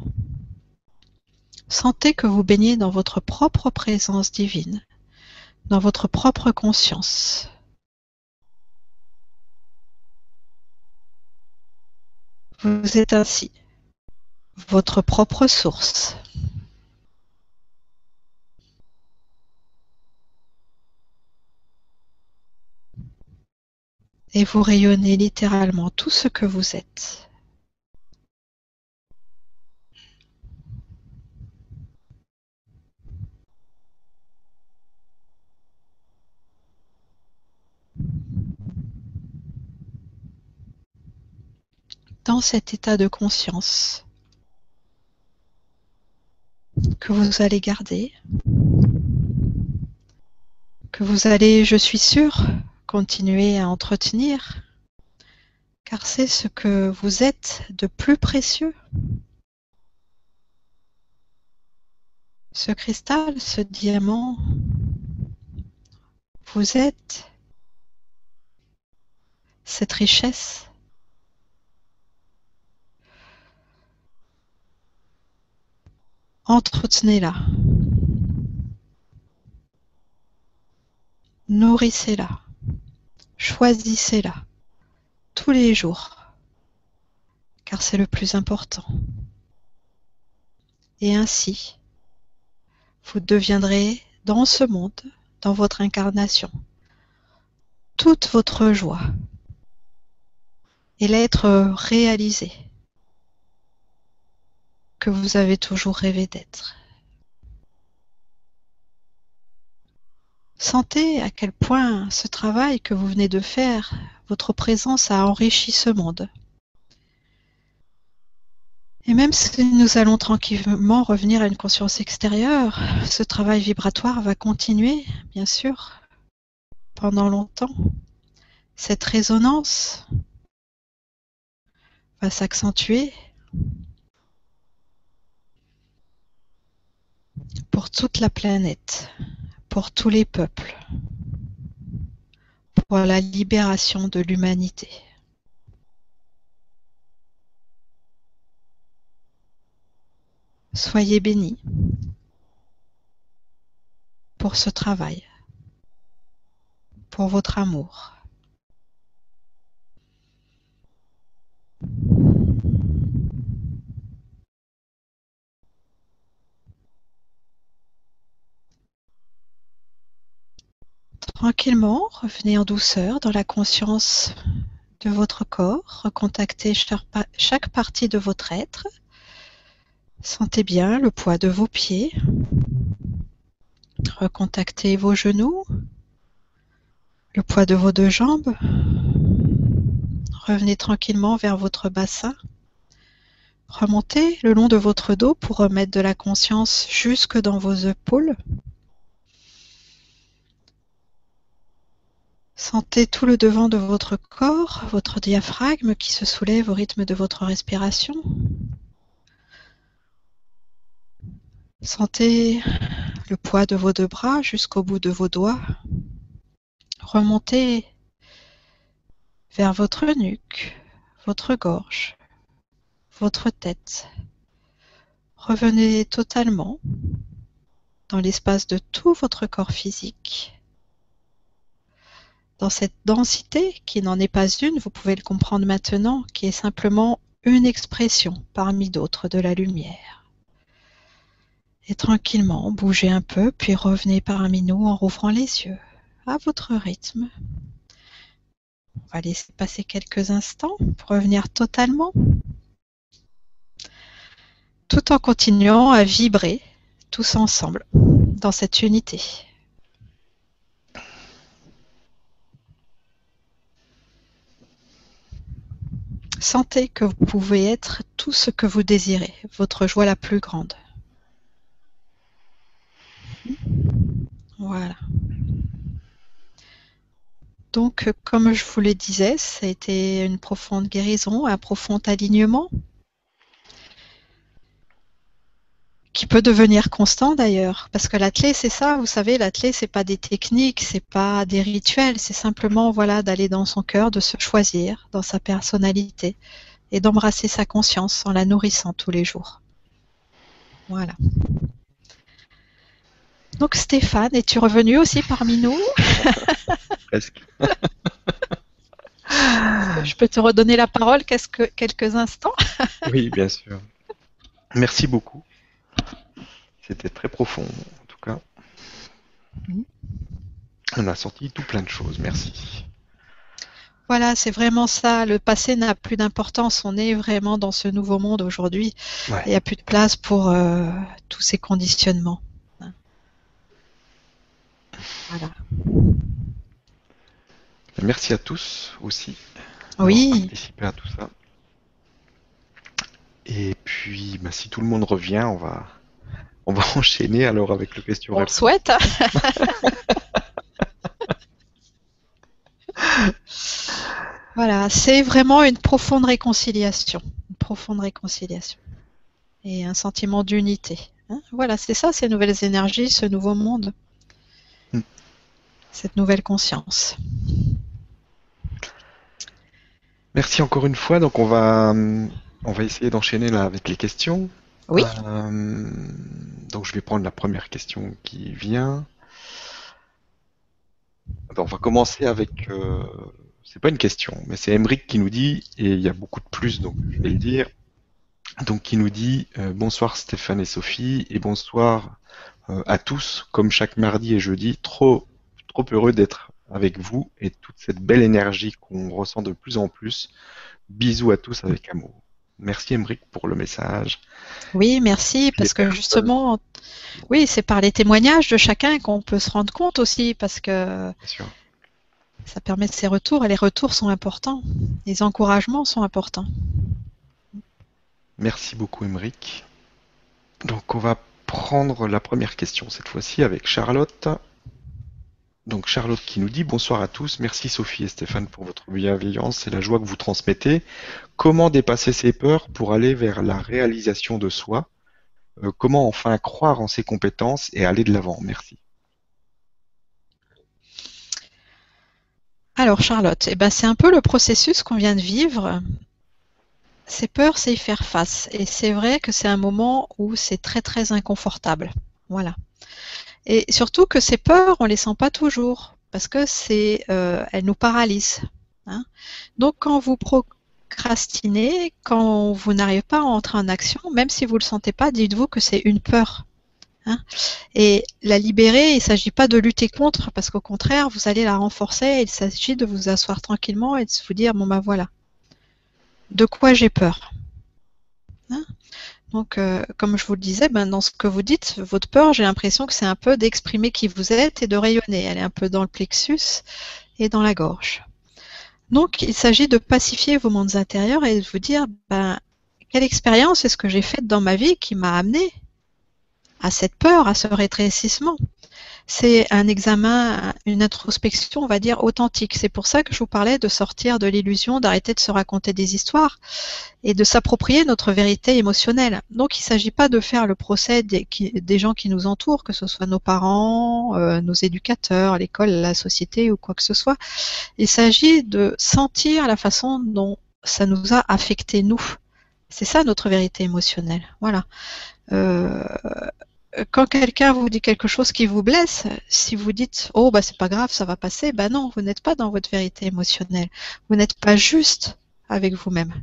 Sentez que vous baignez dans votre propre présence divine, dans votre propre conscience. Vous êtes ainsi votre propre source. Et vous rayonnez littéralement tout ce que vous êtes. Dans cet état de conscience que vous allez garder, que vous allez, je suis sûre, continuer à entretenir, car c'est ce que vous êtes de plus précieux. Ce cristal, ce diamant, vous êtes cette richesse. Entretenez-la. Nourrissez-la. Choisissez-la tous les jours, car c'est le plus important. Et ainsi, vous deviendrez dans ce monde, dans votre incarnation, toute votre joie et l'être réalisé que vous avez toujours rêvé d'être. Sentez à quel point ce travail que vous venez de faire, votre présence a enrichi ce monde. Et même si nous allons tranquillement revenir à une conscience extérieure, ce travail vibratoire va continuer, bien sûr, pendant longtemps. Cette résonance va s'accentuer pour toute la planète, pour tous les peuples, pour la libération de l'humanité. Soyez bénis pour ce travail, pour votre amour. Tranquillement, revenez en douceur dans la conscience de votre corps, recontactez chaque partie de votre être Sentez bien le poids de vos pieds. Recontactez vos genoux, le poids de vos deux jambes. Revenez tranquillement vers votre bassin. Remontez le long de votre dos pour remettre de la conscience jusque dans vos épaules. Sentez tout le devant de votre corps, votre diaphragme qui se soulève au rythme de votre respiration. Sentez le poids de vos deux bras jusqu'au bout de vos doigts. Remontez vers votre nuque, votre gorge, votre tête. Revenez totalement dans l'espace de tout votre corps physique. Dans cette densité, qui n'en est pas une, vous pouvez le comprendre maintenant, qui est simplement une expression parmi d'autres de la lumière. Et tranquillement, bougez un peu, puis revenez parmi nous en rouvrant les yeux, à votre rythme. On va laisser passer quelques instants pour revenir totalement, tout en continuant à vibrer tous ensemble dans cette unité. Sentez que vous pouvez être tout ce que vous désirez, votre joie la plus grande. Voilà. Donc, comme je vous le disais, ça a été une profonde guérison, un profond alignement qui peut devenir constant d'ailleurs, parce que l'athlé c'est ça, vous savez, l'athlé c'est pas des techniques, c'est pas des rituels, c'est simplement voilà d'aller dans son cœur, de se choisir dans sa personnalité et d'embrasser sa conscience en la nourrissant tous les jours. Voilà. Donc Stéphane, es-tu revenu aussi parmi nous? Presque. Je peux te redonner la parole quelques instants? Oui, bien sûr. Merci beaucoup. C'était très profond, en tout cas. On a sorti tout plein de choses. Merci. Voilà, c'est vraiment ça. Le passé n'a plus d'importance. On est vraiment dans ce nouveau monde aujourd'hui. Il n'y a plus de place pour euh, tous ces conditionnements. Voilà. Merci à tous aussi. Oui. Participer à tout ça. Et puis, bah, si tout le monde revient, on va, on va enchaîner alors avec le question On le souhaite. voilà, c'est vraiment une profonde réconciliation, une profonde réconciliation et un sentiment d'unité. Hein. voilà, c'est ça, ces nouvelles énergies, ce nouveau monde, hmm. cette nouvelle conscience. Merci encore une fois. Donc on va, on va essayer d'enchaîner là avec les questions. Euh, donc je vais prendre la première question qui vient. on va commencer avec. Euh, c'est pas une question, mais c'est Emric qui nous dit, et il y a beaucoup de plus, donc je vais le dire. Donc qui nous dit euh, bonsoir Stéphane et Sophie et bonsoir à tous. Comme chaque mardi et jeudi, trop trop heureux d'être avec vous et toute cette belle énergie qu'on ressent de plus en plus. Bisous à tous avec amour. Merci Emeric pour le message. Oui, merci, parce que justement, oui, c'est par les témoignages de chacun qu'on peut se rendre compte aussi, parce que ça permet de ces retours, et les retours sont importants, les encouragements sont importants. Merci beaucoup Emeric. Donc on va prendre la première question cette fois-ci avec Charlotte. Donc Charlotte qui nous dit bonsoir à tous, merci Sophie et Stéphane pour votre bienveillance et la joie que vous transmettez. Comment dépasser ses peurs pour aller vers la réalisation de soi? Euh, Comment enfin croire en ses compétences et aller de l'avant? Merci. Alors Charlotte, eh ben, c'est un peu le processus qu'on vient de vivre. Ces peurs, c'est y faire face. Et c'est vrai que c'est un moment où c'est très très inconfortable. Voilà. Et surtout que ces peurs, on les sent pas toujours parce que c'est, euh, elles nous paralysent. Hein. Donc quand vous procrastinez, quand vous n'arrivez pas à entrer en action, même si vous le sentez pas, dites-vous que c'est une peur. Hein. Et la libérer, il ne s'agit pas de lutter contre, parce qu'au contraire, vous allez la renforcer. Il s'agit de vous asseoir tranquillement et de vous dire bon ben voilà, de quoi j'ai peur. Hein donc, euh, comme je vous le disais, ben, dans ce que vous dites, votre peur, j'ai l'impression que c'est un peu d'exprimer qui vous êtes et de rayonner. Elle est un peu dans le plexus et dans la gorge. Donc, il s'agit de pacifier vos mondes intérieurs et de vous dire, ben, quelle expérience est-ce que j'ai faite dans ma vie qui m'a amené à cette peur, à ce rétrécissement? C'est un examen, une introspection, on va dire, authentique. C'est pour ça que je vous parlais de sortir de l'illusion, d'arrêter de se raconter des histoires et de s'approprier notre vérité émotionnelle. Donc il ne s'agit pas de faire le procès des, gens qui nous entourent, que ce soit nos parents, euh, nos éducateurs, l'école, la société ou quoi que ce soit. Il s'agit de sentir la façon dont ça nous a affecté nous. C'est ça notre vérité émotionnelle. Voilà. Euh, quand quelqu'un vous dit quelque chose qui vous blesse, si vous dites oh bah c'est pas grave, ça va passer, bah non, vous n'êtes pas dans votre vérité émotionnelle. Vous n'êtes pas juste avec vous-même.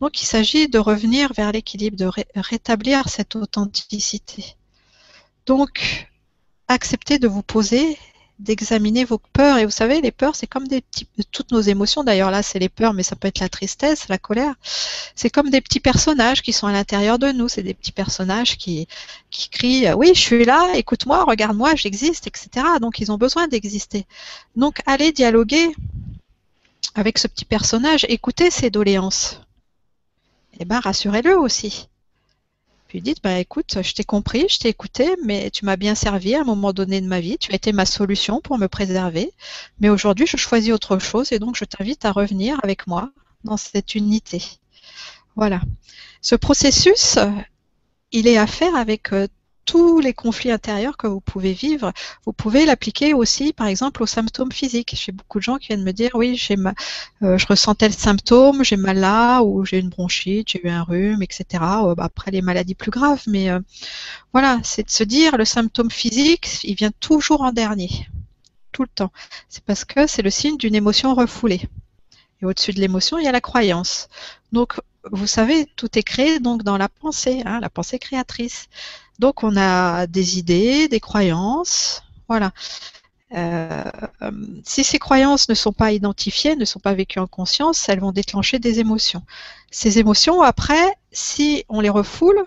Donc il s'agit de revenir vers l'équilibre, de rétablir cette authenticité. Donc acceptez de vous poser d'examiner vos peurs. Et vous savez, les peurs, c'est comme des petits, toutes nos émotions. D'ailleurs, là, c'est les peurs, mais ça peut être la tristesse, la colère. C'est comme des petits personnages qui sont à l'intérieur de nous. C'est des petits personnages qui, qui crient, oui, je suis là, écoute-moi, regarde-moi, j'existe, etc. Donc, ils ont besoin d'exister. Donc, allez dialoguer avec ce petit personnage, écoutez ses doléances. Eh ben, rassurez-le aussi lui dites, bah, écoute, je t'ai compris, je t'ai écouté, mais tu m'as bien servi à un moment donné de ma vie, tu as été ma solution pour me préserver, mais aujourd'hui je choisis autre chose et donc je t'invite à revenir avec moi dans cette unité. Voilà. Ce processus, il est à faire avec euh, tous les conflits intérieurs que vous pouvez vivre, vous pouvez l'appliquer aussi, par exemple, aux symptômes physiques. J'ai beaucoup de gens qui viennent me dire, oui, j'ai euh, je ressentais le symptôme, j'ai mal là, ou j'ai une bronchite, j'ai eu un rhume, etc. Euh, bah, après les maladies plus graves, mais euh, voilà, c'est de se dire, le symptôme physique, il vient toujours en dernier, tout le temps. C'est parce que c'est le signe d'une émotion refoulée. Et au-dessus de l'émotion, il y a la croyance. Donc, vous savez, tout est créé donc dans la pensée, hein, la pensée créatrice. Donc on a des idées, des croyances, voilà. Euh, si ces croyances ne sont pas identifiées, ne sont pas vécues en conscience, elles vont déclencher des émotions. Ces émotions, après, si on les refoule,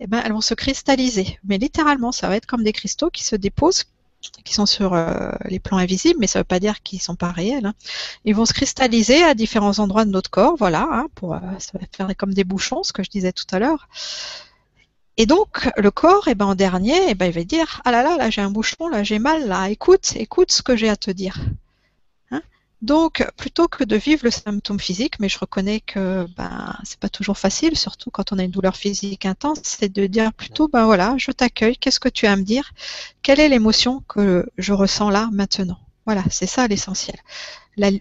eh ben, elles vont se cristalliser. Mais littéralement, ça va être comme des cristaux qui se déposent qui sont sur euh, les plans invisibles, mais ça ne veut pas dire qu'ils ne sont pas réels. Hein. Ils vont se cristalliser à différents endroits de notre corps, voilà, hein, euh, ça va faire comme des bouchons, ce que je disais tout à l'heure. Et donc le corps, eh ben, en dernier, eh ben, il va dire ah là là, là j'ai un bouchon, là j'ai mal, là écoute, écoute ce que j'ai à te dire. Donc, plutôt que de vivre le symptôme physique, mais je reconnais que ben c'est pas toujours facile, surtout quand on a une douleur physique intense, c'est de dire plutôt ben voilà, je t'accueille, qu'est-ce que tu as à me dire? Quelle est l'émotion que je ressens là maintenant? Voilà, c'est ça l'essentiel.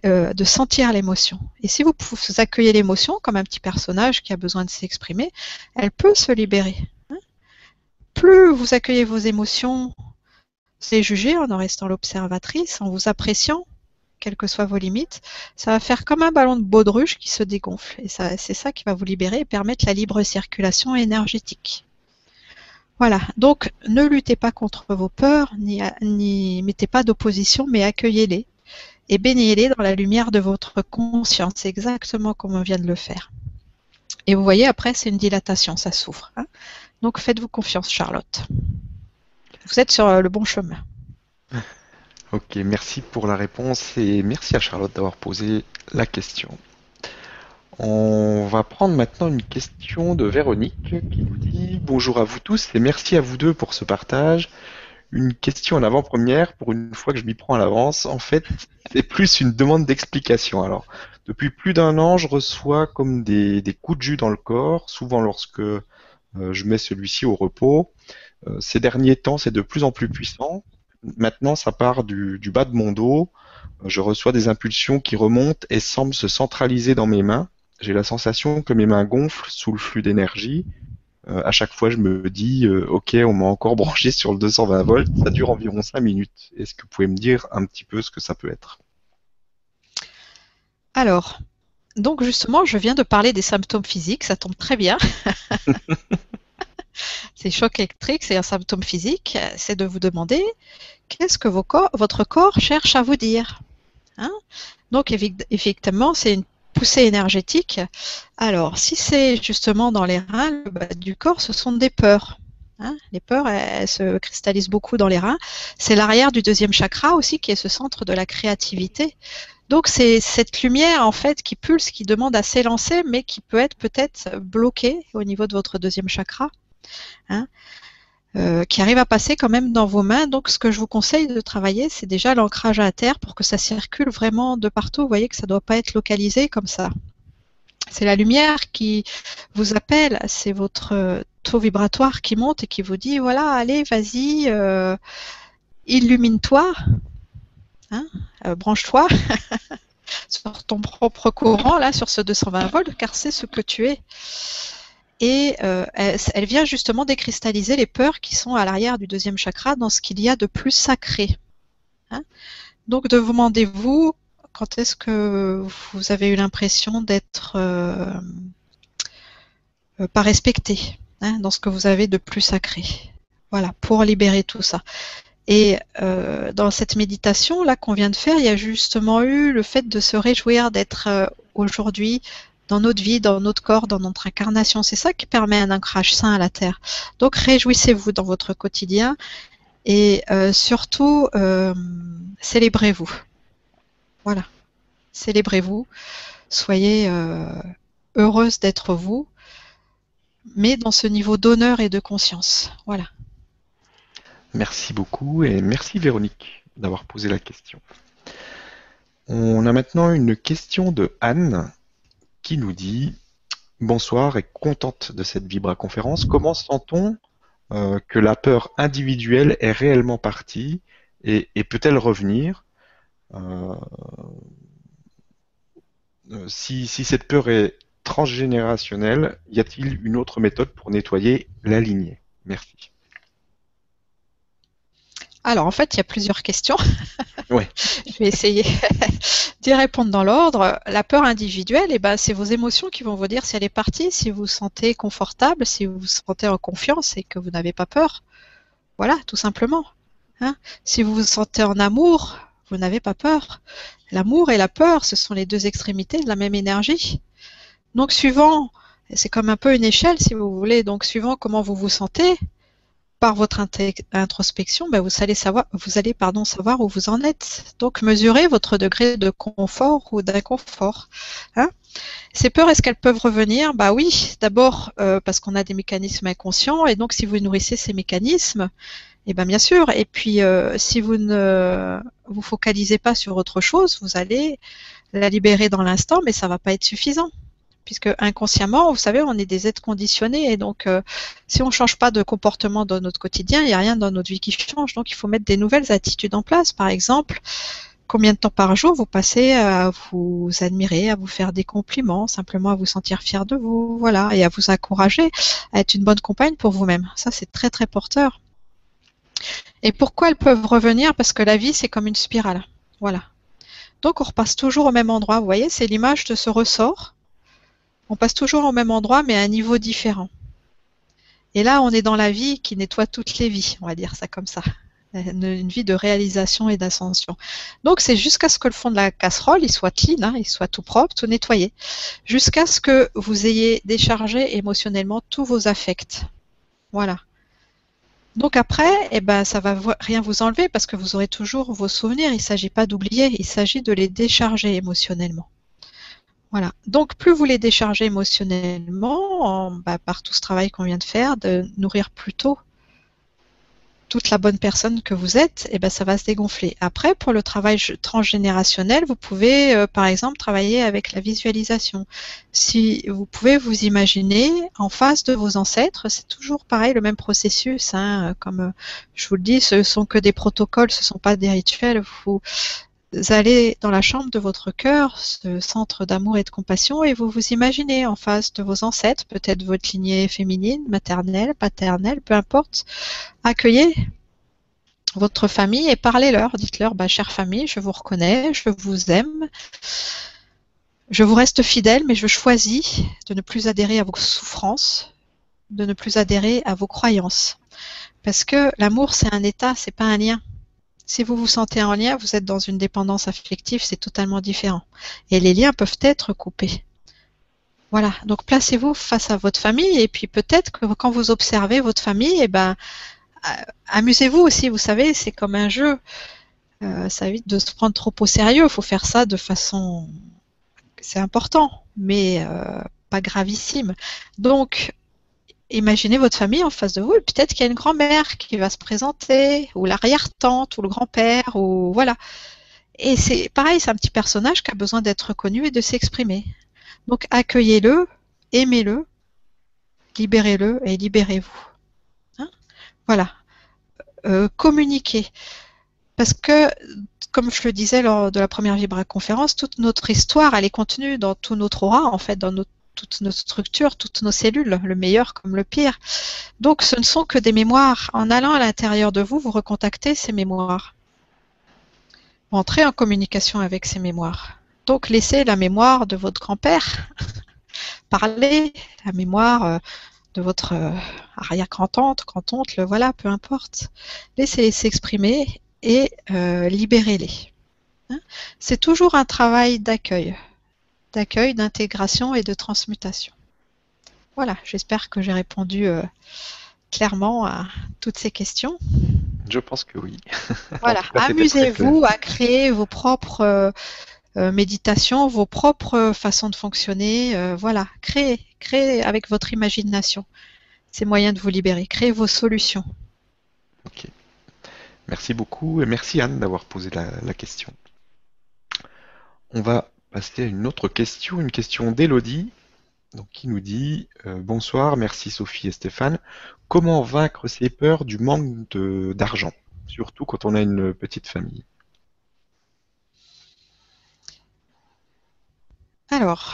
Euh, de sentir l'émotion. Et si vous, vous accueillez l'émotion comme un petit personnage qui a besoin de s'exprimer, elle peut se libérer. Plus vous accueillez vos émotions, c'est juger en en restant l'observatrice, en vous appréciant, quelles que soient vos limites, ça va faire comme un ballon de baudruche qui se dégonfle. Et c'est ça qui va vous libérer et permettre la libre circulation énergétique. Voilà, donc ne luttez pas contre vos peurs, ni, mettez pas d'opposition, mais accueillez-les et baignez-les dans la lumière de votre conscience, exactement comme on vient de le faire. Et vous voyez, après, c'est une dilatation, ça s'ouvre. Hein. Donc faites-vous confiance, Charlotte. Vous êtes sur le bon chemin. Ok, merci pour la réponse et merci à Charlotte d'avoir posé la question. On va prendre maintenant une question de Véronique qui nous dit Bonjour à vous tous et merci à vous deux pour ce partage. Une question en avant-première, pour une fois que je m'y prends à l'avance, en fait, c'est plus une demande d'explication. Alors, depuis plus d'un an, je reçois comme des, coups de jus dans le corps, souvent lorsque euh, je mets celui-ci au repos. Euh, ces derniers temps, c'est de plus en plus puissant maintenant, ça part du, bas de mon dos. Je reçois des impulsions qui remontent et semblent se centraliser dans mes mains. J'ai la sensation que mes mains gonflent sous le flux d'énergie. Euh, à chaque fois, je me dis, euh, ok, on m'a encore branché sur le 220 volts. Ça dure environ 5 minutes. Est-ce que vous pouvez me dire un petit peu ce que ça peut être? Alors, donc justement, je viens de parler des symptômes physiques. Ça tombe très bien. c'est choc électrique, c'est un symptôme physique, c'est de vous demander qu'est-ce que votre corps cherche à vous dire. Hein? Donc effectivement, c'est une poussée énergétique. Alors, si c'est justement dans les reins du corps, ce sont des peurs. Hein? Les peurs, elles, se cristallisent beaucoup dans les reins. C'est l'arrière du deuxième chakra aussi, qui est ce centre de la créativité. Donc c'est cette lumière en fait qui pulse, qui demande à s'élancer, mais qui peut être peut-être bloquée au niveau de votre deuxième chakra. Hein, euh, qui arrive à passer quand même dans vos mains. Donc ce que je vous conseille de travailler, c'est déjà l'ancrage à terre pour que ça circule vraiment de partout. Vous voyez que ça ne doit pas être localisé comme ça. C'est la lumière qui vous appelle, c'est votre taux vibratoire qui monte et qui vous dit voilà, allez, vas-y, euh, illumine-toi, hein, euh, branche-toi sur ton propre courant, là, sur ce 220 volts, car c'est ce que tu es et euh, elle, vient justement décristalliser les peurs qui sont à l'arrière du deuxième chakra dans ce qu'il y a de plus sacré. Hein. Donc demandez-vous quand est-ce que vous avez eu l'impression d'être euh, euh, pas respecté hein, dans ce que vous avez de plus sacré. Voilà, pour libérer tout ça. Et dans cette méditation là qu'on vient de faire, il y a justement eu le fait de se réjouir d'être aujourd'hui dans notre vie, dans notre corps, dans notre incarnation. C'est ça qui permet un ancrage sain à la Terre. Donc réjouissez-vous dans votre quotidien et euh, surtout euh, célébrez-vous. Voilà, célébrez-vous. Soyez euh, heureuse d'être vous, mais dans ce niveau d'honneur et de conscience. Voilà. Merci beaucoup et merci Véronique d'avoir posé la question. On a maintenant une question de Anne qui nous dit Bonsoir et contente de cette Vibra conférence. Comment sent-on euh, que la peur individuelle est réellement partie et, peut-elle revenir euh, euh, si, si, cette peur est transgénérationnelle, y a-t-il une autre méthode pour nettoyer la lignée? Merci. Alors en fait, il y a plusieurs questions. Je vais essayer d'y répondre dans l'ordre. La peur individuelle, eh ben, c'est vos émotions qui vont vous dire si elle est partie, si vous vous sentez confortable, si vous vous sentez en confiance et que vous n'avez pas peur. Voilà, tout simplement. Hein. si vous vous sentez en amour, vous n'avez pas peur. L'amour et la peur, ce sont les deux extrémités de la même énergie. Donc suivant, c'est comme un peu une échelle si vous voulez, donc suivant comment vous vous sentez, par votre introspection, ben, vous allez savoir, vous allez savoir où vous en êtes. Donc mesurez votre degré de confort ou d'inconfort. Hein. Ces peurs, est-ce qu'elles peuvent revenir? Bah oui, d'abord euh, parce qu'on a des mécanismes inconscients et donc si vous nourrissez ces mécanismes, eh ben bien sûr. Et puis euh, si vous ne vous focalisez pas sur autre chose, vous allez la libérer dans l'instant, mais ça va pas être suffisant puisque inconsciemment, vous savez, on est des êtres conditionnés et donc euh, si on ne change pas de comportement dans notre quotidien, il n'y a rien dans notre vie qui change. Donc il faut mettre des nouvelles attitudes en place. Par exemple, combien de temps par jour vous passez à vous admirer, à vous faire des compliments, simplement à vous sentir fier de vous, voilà, et à vous encourager à être une bonne compagne pour vous-même. Ça, c'est très très porteur. Et pourquoi elles peuvent revenir? Parce que la vie, c'est comme une spirale. Voilà. Donc on repasse toujours au même endroit. Vous voyez, c'est l'image de ce ressort on passe toujours au même endroit, mais à un niveau différent. Et là, on est dans la vie qui nettoie toutes les vies, on va dire ça comme ça. Une, vie de réalisation et d'ascension. Donc, c'est jusqu'à ce que le fond de la casserole, il soit clean, hein, il soit tout propre, tout nettoyé. Jusqu'à ce que vous ayez déchargé émotionnellement tous vos affects. Voilà. Donc après, eh ben, ça va rien vous enlever parce que vous aurez toujours vos souvenirs. Il ne s'agit pas d'oublier, il s'agit de les décharger émotionnellement. Voilà. Donc, plus vous les déchargez émotionnellement, bah, par tout ce travail qu'on vient de faire, de nourrir plutôt toute la bonne personne que vous êtes, et eh ben ça va se dégonfler. Après, pour le travail transgénérationnel, vous pouvez, euh, par exemple, travailler avec la visualisation. Si vous pouvez vous imaginer en face de vos ancêtres, c'est toujours pareil, le même processus. Hein, comme euh, je vous le dis, ce sont que des protocoles, ce ne sont pas des rituels. Vous allez dans la chambre de votre cœur, ce centre d'amour et de compassion, et vous vous imaginez en face de vos ancêtres, peut-être votre lignée féminine, maternelle, paternelle, peu importe. Accueillez votre famille et parlez-leur. Dites-leur, bah, chère famille, je vous reconnais, je vous aime. Je vous reste fidèle, mais je choisis de ne plus adhérer à vos souffrances, de ne plus adhérer à vos croyances. Parce que l'amour, c'est un état, c'est pas un lien. Si vous vous sentez en lien, vous êtes dans une dépendance affective, c'est totalement différent. Et les liens peuvent être coupés. Voilà, donc placez-vous face à votre famille et puis peut-être que quand vous observez votre famille, eh ben, euh, amusez-vous aussi, vous savez, c'est comme un jeu. Euh, ça évite de se prendre trop au sérieux, il faut faire ça de façon... C'est important, mais euh, pas gravissime. Donc, imaginez votre famille en face de vous et peut-être qu'il y a une grand-mère qui va se présenter, ou l'arrière-tante, ou le grand-père, ou voilà. Et c'est pareil, c'est un petit personnage qui a besoin d'être reconnu et de s'exprimer. Donc accueillez-le, aimez-le, libérez-le et libérez-vous. Hein? Voilà. Euh, communiquez. Parce que, comme je le disais lors de la première Vibra conférence, toute notre histoire, elle est contenue dans tout notre aura, en fait, dans notre toutes nos structures, toutes nos cellules, le meilleur comme le pire. Donc ce ne sont que des mémoires. En allant à l'intérieur de vous, vous recontactez ces mémoires. Vous entrez en communication avec ces mémoires. Donc laissez la mémoire de votre grand-père parler, la mémoire euh, de votre euh, arrière-grand-tante, grand-oncle, voilà, peu importe. Laissez-les s'exprimer et euh, libérez-les. Hein? C'est toujours un travail d'accueil d'accueil, d'intégration et de transmutation. Voilà, j'espère que j'ai répondu euh, clairement à toutes ces questions. Je pense que oui. Voilà, amusez-vous à créer vos propres euh, euh, méditations, vos propres façons de fonctionner. voilà, créez, créez avec votre imagination ces moyens de vous libérer. Créez vos solutions. Ok. Merci beaucoup et merci Anne d'avoir posé la, la question. On va passer à une autre question, une question d'Elodie, donc qui nous dit euh, Bonsoir, merci Sophie et Stéphane. Comment vaincre ces peurs du manque d'argent, surtout quand on a une petite famille? Alors,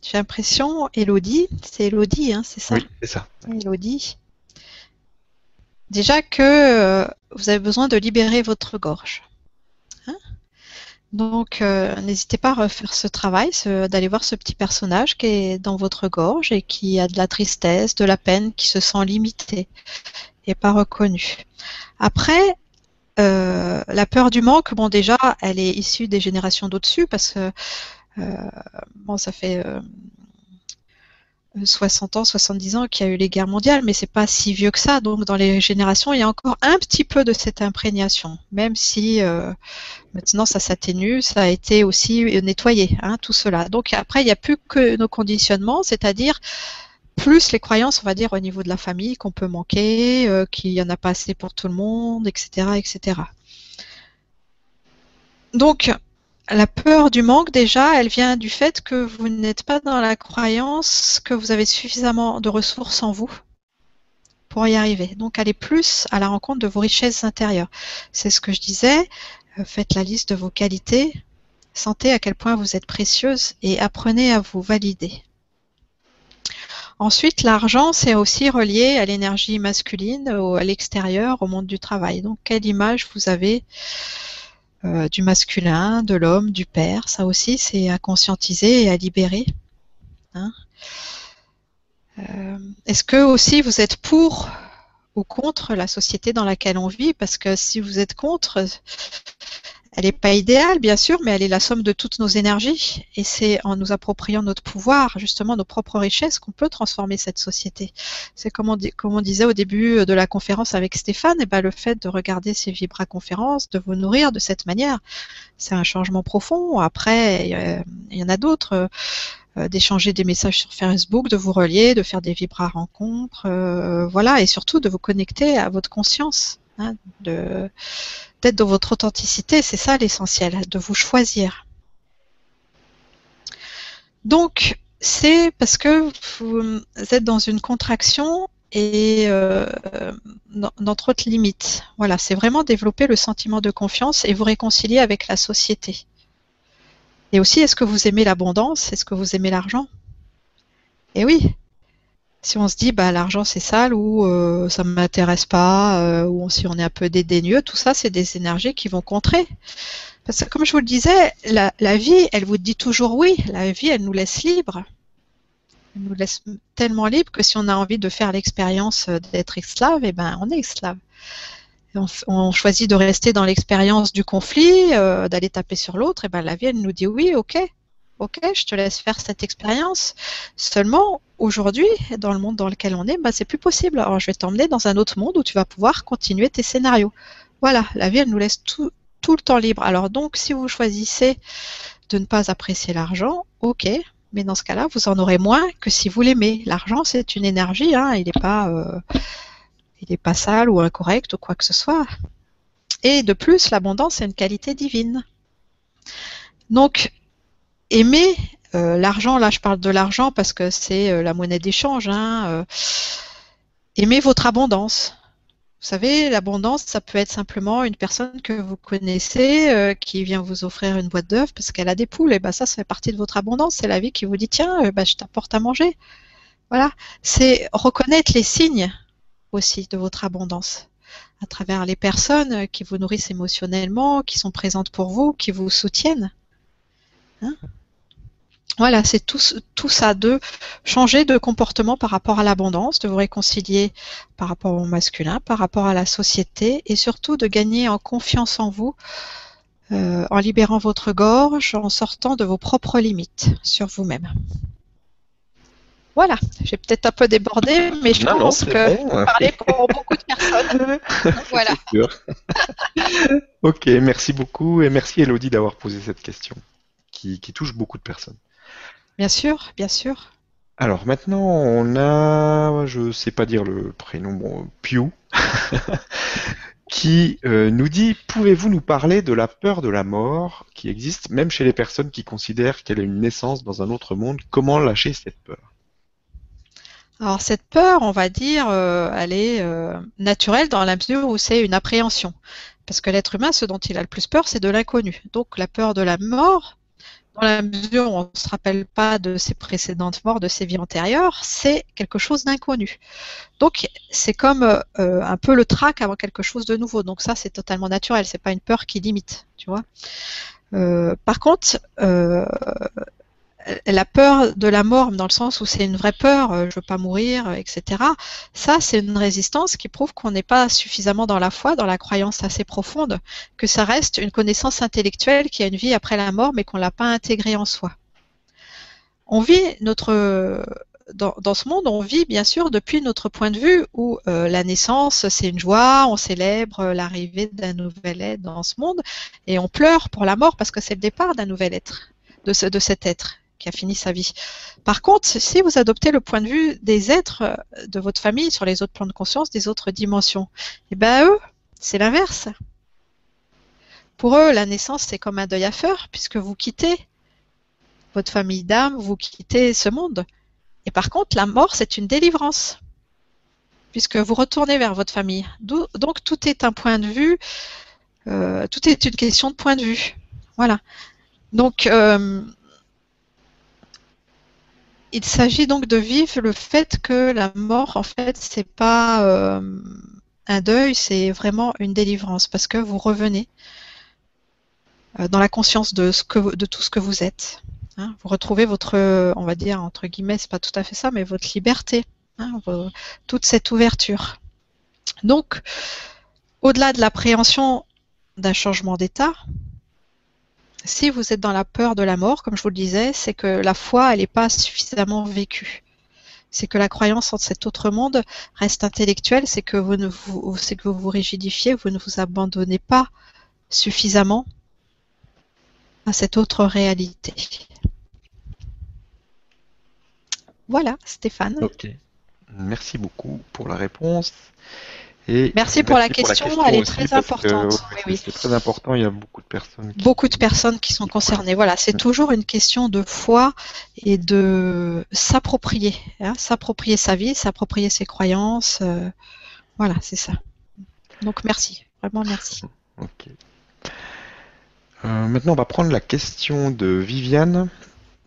j'ai l'impression, Elodie, c'est Elodie, hein, c'est ça? Oui, c'est ça. Elodie. Déjà que euh, vous avez besoin de libérer votre gorge. Donc, euh, n'hésitez pas à refaire ce travail, d'aller voir ce petit personnage qui est dans votre gorge et qui a de la tristesse, de la peine, qui se sent limité et pas reconnu. Après, euh, la peur du manque, bon déjà, elle est issue des générations d'au-dessus parce que euh, bon, ça fait 60 ans, 70 ans qu'il y a eu les guerres mondiales, mais c'est pas si vieux que ça. Donc dans les générations, il y a encore un petit peu de cette imprégnation, même si euh, maintenant ça s'atténue, ça a été aussi nettoyé, hein, tout cela. Donc après, il n'y a plus que nos conditionnements, c'est-à-dire plus les croyances, on va dire, au niveau de la famille, qu'on peut manquer, euh, qu'il n'y en a pas assez pour tout le monde, etc., etc. Donc, la peur du manque, déjà, elle vient du fait que vous n'êtes pas dans la croyance que vous avez suffisamment de ressources en vous pour y arriver. Donc, allez plus à la rencontre de vos richesses intérieures. C'est ce que je disais. Euh, faites la liste de vos qualités. Sentez à quel point vous êtes précieuse et apprenez à vous valider. Ensuite, l'argent, c'est aussi relié à l'énergie masculine, à l'extérieur, au monde du travail. Donc, quelle image vous avez euh, du masculin, de l'homme, du père. Ça aussi, c'est à conscientiser et à libérer. Hein. Euh, est-ce que aussi vous êtes pour ou contre la société dans laquelle on vit? Parce que si vous êtes contre, elle n'est pas idéale, bien sûr, mais elle est la somme de toutes nos énergies. Et c'est en nous appropriant notre pouvoir, justement nos propres richesses, qu'on peut transformer cette société. C'est comme on, disait au début de la conférence avec Stéphane, et eh ben le fait de regarder ces vibra-conférences, de vous nourrir de cette manière, c'est un changement profond. Après, il y en a d'autres. Euh, d'échanger des messages sur Facebook, de vous relier, de faire des vibra rencontres, euh, voilà, et surtout de vous connecter à votre conscience, hein, d'être dans votre authenticité, c'est ça l'essentiel, de vous choisir. Donc, c'est parce que vous êtes dans une contraction et euh, dans, trop de limites. Voilà, c'est vraiment développer le sentiment de confiance et vous réconcilier avec la société. Et aussi, est-ce que vous aimez l'abondance? Est-ce que vous aimez l'argent? Eh oui, si on se dit bah l'argent c'est sale ou euh, ça m'intéresse pas euh, ou si on est un peu dédaigneux, tout ça c'est des énergies qui vont contrer. Parce que comme je vous le disais, la, vie, elle vous dit toujours oui. La vie, elle nous laisse libre. Elle nous laisse tellement libre que si on a envie de faire l'expérience d'être esclave, eh ben on est esclave. On, choisit de rester dans l'expérience du conflit, euh, d'aller taper sur l'autre, et ben la vie, elle nous dit oui, ok, ok, je te laisse faire cette expérience. Seulement, aujourd'hui, dans le monde dans lequel on est, bah, c'est plus possible. Alors, je vais t'emmener dans un autre monde où tu vas pouvoir continuer tes scénarios. Voilà, la vie, elle nous laisse tout, le temps libre. Alors, donc, si vous choisissez de ne pas apprécier l'argent, ok, mais dans ce cas-là, vous en aurez moins que si vous l'aimez. L'argent, c'est une énergie, hein, il n'est pas, euh, pas sale ou incorrect ou quoi que ce soit. Et de plus, l'abondance, c'est une qualité divine. Donc, aimer euh, l'argent, là je parle de l'argent parce que c'est euh, la monnaie d'échange, hein, euh, aimez votre abondance. Vous savez, l'abondance, ça peut être simplement une personne que vous connaissez qui vient vous offrir une boîte d'œufs parce qu'elle a des poules. Et ben ça, ça fait partie de votre abondance. C'est la vie qui vous dit tiens, ben, je t'apporte à manger. Voilà, c'est reconnaître les signes aussi de votre abondance à travers les personnes qui vous nourrissent émotionnellement, qui sont présentes pour vous, qui vous soutiennent. Hein voilà, c'est tout, tout, ça, de changer de comportement par rapport à l'abondance, de vous réconcilier par rapport au masculin, par rapport à la société, et surtout de gagner en confiance en vous, euh, en libérant votre gorge, en sortant de vos propres limites sur vous-même. Voilà, j'ai peut-être un peu débordé, mais je pense que bon. parler pour beaucoup de personnes. voilà. ok, merci beaucoup et merci Elodie d'avoir posé cette question qui touche beaucoup de personnes. Bien sûr, bien sûr. Alors maintenant, on a, je ne sais pas dire le prénom, bon, Pew, qui euh, nous dit Pouvez-vous nous parler de la peur de la mort qui existe même chez les personnes qui considèrent qu'elle est une naissance dans un autre monde? Comment lâcher cette peur? Alors cette peur, on va dire, euh, elle est euh, naturelle dans la mesure où c'est une appréhension. Parce que l'être humain, ce dont il a le plus peur, c'est de l'inconnu. Donc la peur de la mort, dans la mesure où on ne se rappelle pas de ses précédentes morts, de ses vies antérieures, c'est quelque chose d'inconnu. Donc c'est comme euh, un peu le trac avant quelque chose de nouveau. Donc ça c'est totalement naturel, c'est pas une peur qui limite, tu vois. Euh, par contre, euh, la peur de la mort, dans le sens où c'est une vraie peur, euh, je veux pas mourir, euh, etc. Ça, c'est une résistance qui prouve qu'on n'est pas suffisamment dans la foi, dans la croyance assez profonde, que ça reste une connaissance intellectuelle qui a une vie après la mort, mais qu'on l'a pas intégrée en soi. On vit notre dans, ce monde, on vit bien sûr depuis notre point de vue où euh, la naissance, c'est une joie, on célèbre l'arrivée d'un nouvel être dans ce monde, et on pleure pour la mort parce que c'est le départ d'un nouvel être, de cet être qui a fini sa vie. Par contre, si vous adoptez le point de vue des êtres euh, de votre famille sur les autres plans de conscience, des autres dimensions, eh ben eux, c'est l'inverse. Pour eux, la naissance, c'est comme un deuil à faire, puisque vous quittez votre famille d'âme, vous quittez ce monde. Et par contre, la mort, c'est une délivrance, puisque vous retournez vers votre famille. Donc, tout est un point de vue, euh, tout est une question de point de vue. Voilà. Donc, euh, il s'agit donc de vivre le fait que la mort, en fait, c'est pas euh, un deuil, c'est vraiment une délivrance, parce que vous revenez dans la conscience de tout ce que vous êtes. Hein, vous retrouvez votre, on va dire, entre guillemets, c'est pas tout à fait ça, mais votre liberté, hein, toute cette ouverture. Donc, au-delà de l'appréhension d'un changement d'état, si vous êtes dans la peur de la mort, comme je vous le disais, c'est que la foi, elle n'est pas suffisamment vécue. C'est que la croyance en cet autre monde reste intellectuelle, c'est que vous vous, rigidifiez, vous ne vous abandonnez pas suffisamment à cette autre réalité. Voilà, Stéphane. Merci beaucoup pour la réponse. Et merci, pour, la question, elle est très importante. C'est très important, il y a beaucoup de personnes. Qui... Beaucoup de personnes qui sont concernées. Voilà, c'est toujours une question de foi et de s'approprier, hein, s'approprier sa vie, s'approprier ses croyances. Euh, voilà, c'est ça. Donc merci, vraiment merci. Ok. Euh, maintenant, on va prendre la question de Viviane.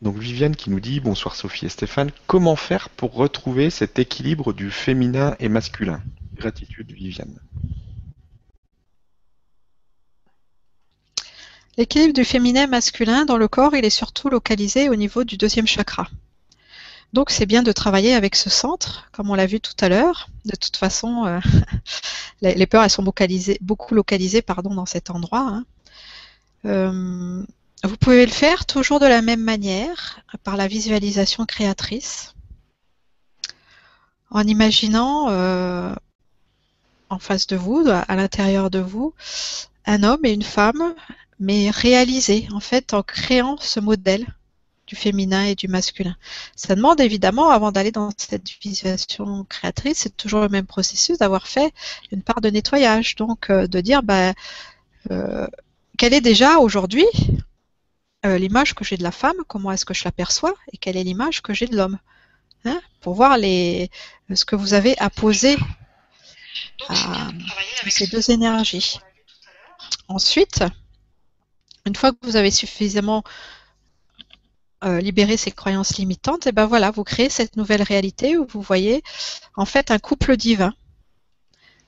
Donc Viviane qui nous dit bonsoir Sophie et Stéphane, comment faire pour retrouver cet équilibre du féminin et masculin? Gratitude Viviane. L'équilibre du féminin masculin dans le corps, il est surtout localisé au niveau du deuxième chakra. Donc c'est bien de travailler avec ce centre, comme on l'a vu tout à l'heure. De toute façon, euh, les peurs elles sont beaucoup localisées pardon, dans cet endroit. Hein. Euh, vous pouvez le faire toujours de la même manière, par la visualisation créatrice, en imaginant euh, en face de vous, à l'intérieur de vous, un homme et une femme, mais réalisés, en fait, en créant ce modèle du féminin et du masculin. Ça demande évidemment, avant d'aller dans cette visualisation créatrice, c'est toujours le même processus d'avoir fait une part de nettoyage. Donc, euh, de dire, bah, euh, quelle est déjà aujourd'hui euh, l'image que j'ai de la femme, comment est-ce que je l'aperçois et quelle est l'image que j'ai de l'homme. Hein, pour voir ce que vous avez à poser à ces deux énergies. Ensuite, une fois que vous avez suffisamment euh, libéré ces croyances limitantes, et ben voilà, vous créez cette nouvelle réalité où vous voyez en fait un couple divin,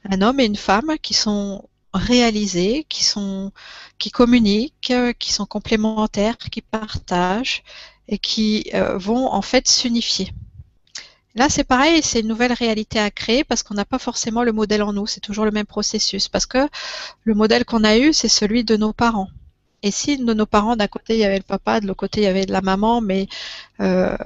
un homme et une femme qui sont réalisés, qui sont qui communiquent, qui sont complémentaires, qui partagent et qui euh, vont en fait s'unifier. Là, c'est pareil, c'est une nouvelle réalité à créer parce qu'on n'a pas forcément le modèle en nous. C'est toujours le même processus parce que le modèle qu'on a eu, c'est celui de nos parents. Et si de nos parents, d'un côté, il y avait le papa, de l'autre côté, il y avait la maman, mais euh,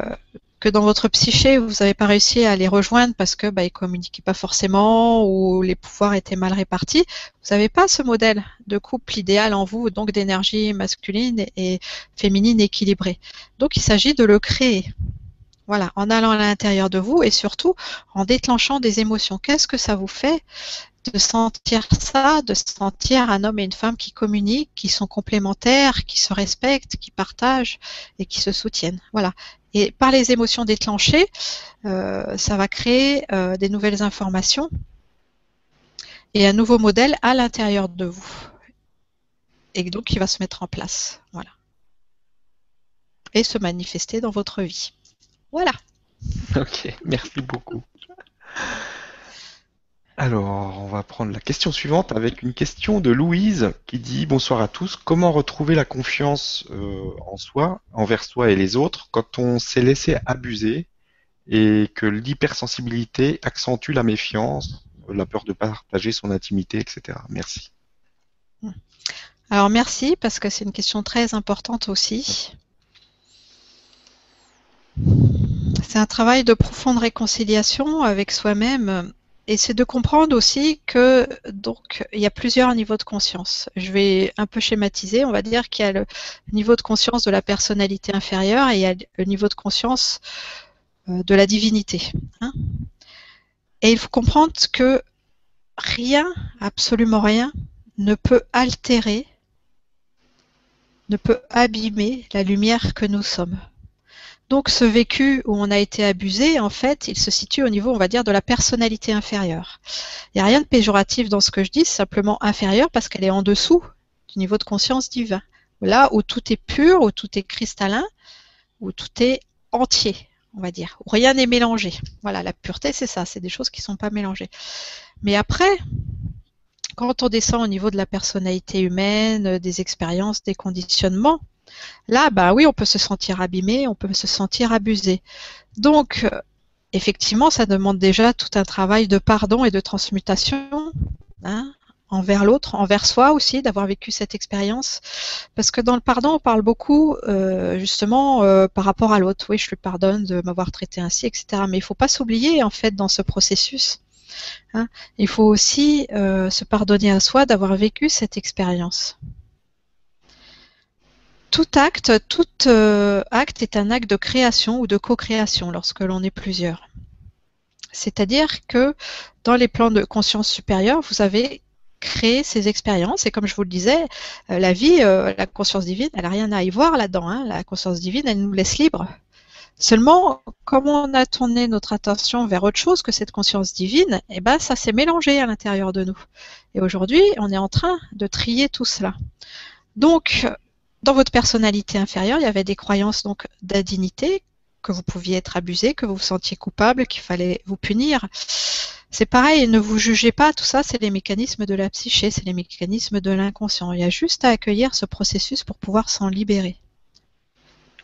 que dans votre psyché, vous n'avez pas réussi à les rejoindre parce que bah, ils communiquaient pas forcément ou les pouvoirs étaient mal répartis, vous n'avez pas ce modèle de couple idéal en vous, donc d'énergie masculine et féminine équilibrée. Donc il s'agit de le créer. Voilà, en allant à l'intérieur de vous et surtout en déclenchant des émotions. Qu'est-ce que ça vous fait de sentir ça, de sentir un homme et une femme qui communiquent, qui sont complémentaires, qui se respectent, qui partagent et qui se soutiennent? Voilà. Et par les émotions déclenchées, euh, ça va créer euh, des nouvelles informations et un nouveau modèle à l'intérieur de vous. Et donc, il va se mettre en place. Voilà. Et se manifester dans votre vie. Voilà. Ok, merci beaucoup. Alors, on va prendre la question suivante avec une question de Louise qui dit Bonsoir à tous. Comment retrouver la confiance euh, en soi, envers soi et les autres, quand on s'est laissé abuser et que l'hypersensibilité accentue la méfiance, la peur de partager son intimité, etc. Merci. Alors, merci parce que c'est une question très importante aussi. C'est un travail de profonde réconciliation avec soi-même et c'est de comprendre aussi que donc il y a plusieurs niveaux de conscience. Je vais un peu schématiser. On va dire qu'il y a le niveau de conscience de la personnalité inférieure et il y a le niveau de conscience euh, de la divinité. Hein. et il faut comprendre que rien, absolument rien, ne peut altérer, ne peut abîmer la lumière que nous sommes. Donc ce vécu où on a été abusé, en fait, il se situe au niveau, on va dire, de la personnalité inférieure. Il n'y a rien de péjoratif dans ce que je dis, simplement inférieure parce qu'elle est en dessous du niveau de conscience divin. Là où tout est pur, où tout est cristallin, où tout est entier, on va dire, où rien n'est mélangé. Voilà, la pureté, c'est ça, c'est des choses qui ne sont pas mélangées. Mais après, quand on descend au niveau de la personnalité humaine, des expériences, des conditionnements, Là, bah oui, on peut se sentir abîmé, on peut se sentir abusé. Donc, euh, effectivement, ça demande déjà tout un travail de pardon et de transmutation hein, envers l'autre, envers soi aussi, d'avoir vécu cette expérience. Parce que dans le pardon, on parle beaucoup euh, justement euh, par rapport à l'autre. Oui, je lui pardonne de m'avoir traité ainsi, etc. Mais il ne faut pas s'oublier en fait dans ce processus. Hein. Il faut aussi se pardonner à soi d'avoir vécu cette expérience tout acte, tout euh, acte est un acte de création ou de co-création lorsque l'on est plusieurs. C'est-à-dire que dans les plans de conscience supérieure, vous avez créé ces expériences et comme je vous le disais, euh, la vie, euh, la conscience divine, elle n'a rien à y voir là-dedans. Hein. La conscience divine, elle nous laisse libres. Seulement, comme on a tourné notre attention vers autre chose que cette conscience divine, eh ben, ça s'est mélangé à l'intérieur de nous. Et aujourd'hui, on est en train de trier tout cela. Donc, dans votre personnalité inférieure, il y avait des croyances donc d'indignité, que vous pouviez être abusé, que vous vous sentiez coupable, qu'il fallait vous punir. C'est pareil, ne vous jugez pas, tout ça, c'est les mécanismes de la psyché, c'est les mécanismes de l'inconscient. Il y a juste à accueillir ce processus pour pouvoir s'en libérer.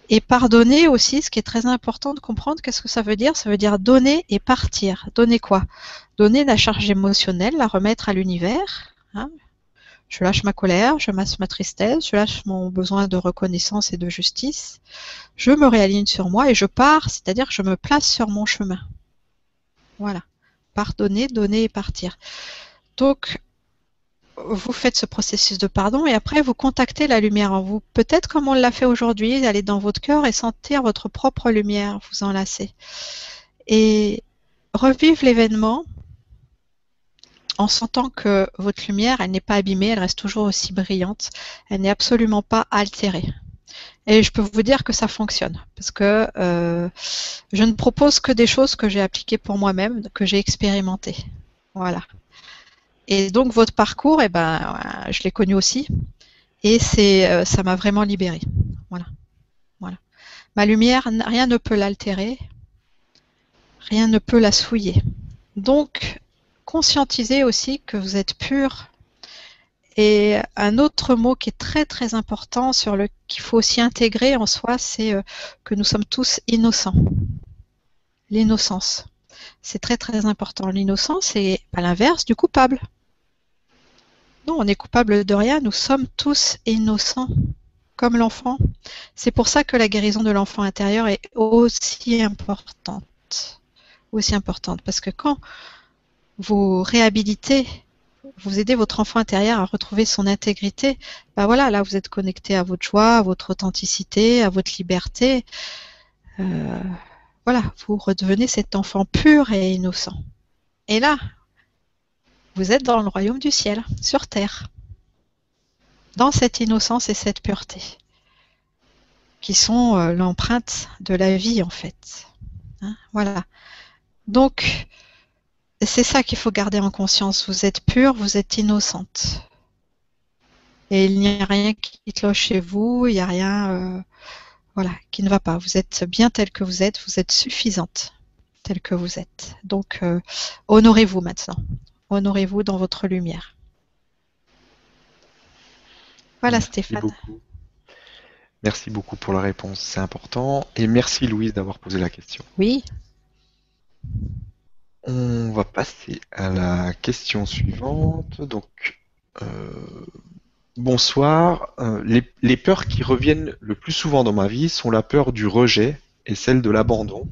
Et pardonner aussi, ce qui est très important de comprendre, qu'est-ce que ça veut dire? Ça veut dire donner et partir. Donner quoi? Donner la charge émotionnelle, la remettre à l'univers, hein, je lâche ma colère, je masse ma tristesse, je lâche mon besoin de reconnaissance et de justice. Je me réaligne sur moi et je pars, c'est-à-dire je me place sur mon chemin. Voilà. Pardonner, donner et partir. Donc, vous faites ce processus de pardon et après vous contactez la lumière en vous. Peut-être comme on l'a fait aujourd'hui, aller dans votre cœur et sentir votre propre lumière vous enlacer. Et revivre l'événement en sentant que votre lumière, elle n'est pas abîmée, elle reste toujours aussi brillante, elle n'est absolument pas altérée. Et je peux vous dire que ça fonctionne, parce que euh, je ne propose que des choses que j'ai appliquées pour moi-même, que j'ai expérimentées. Voilà. Et donc votre parcours, eh ben, je l'ai connu aussi, et c'est, euh, ça m'a vraiment libérée. Voilà. Voilà. Ma lumière, rien ne peut l'altérer, rien ne peut la souiller. Donc, conscientiser aussi que vous êtes pur. Et un autre mot qui est très très important sur le qu'il faut aussi intégrer en soi, c'est euh, que nous sommes tous innocents. L'innocence. C'est très très important. L'innocence est à l'inverse du coupable. Non, on est coupable de rien, nous sommes tous innocents, comme l'enfant. C'est pour ça que la guérison de l'enfant intérieur est aussi importante. Aussi importante. Parce que quand vous réhabilitez, vous aidez votre enfant intérieur à retrouver son intégrité, ben voilà, là vous êtes connecté à votre joie, à votre authenticité, à votre liberté. Euh, voilà, vous redevenez cet enfant pur et innocent. Et là, vous êtes dans le royaume du ciel, sur terre, dans cette innocence et cette pureté, qui sont euh, l'empreinte de la vie en fait. Hein, voilà. Donc, c'est ça qu'il faut garder en conscience. Vous êtes pure, vous êtes innocente. Et il n'y a rien qui cloche chez vous, il n'y a rien euh, voilà, qui ne va pas. Vous êtes bien tel que vous êtes, vous êtes suffisante tel que vous êtes. Donc, euh, honorez-vous maintenant. Honorez-vous dans votre lumière. Voilà, Stéphane. Merci beaucoup pour la réponse, c'est important. Et merci Louise d'avoir posé la question. Oui. On va passer à la question suivante. Donc, euh, bonsoir. Euh, les, peurs qui reviennent le plus souvent dans ma vie sont la peur du rejet et celle de l'abandon.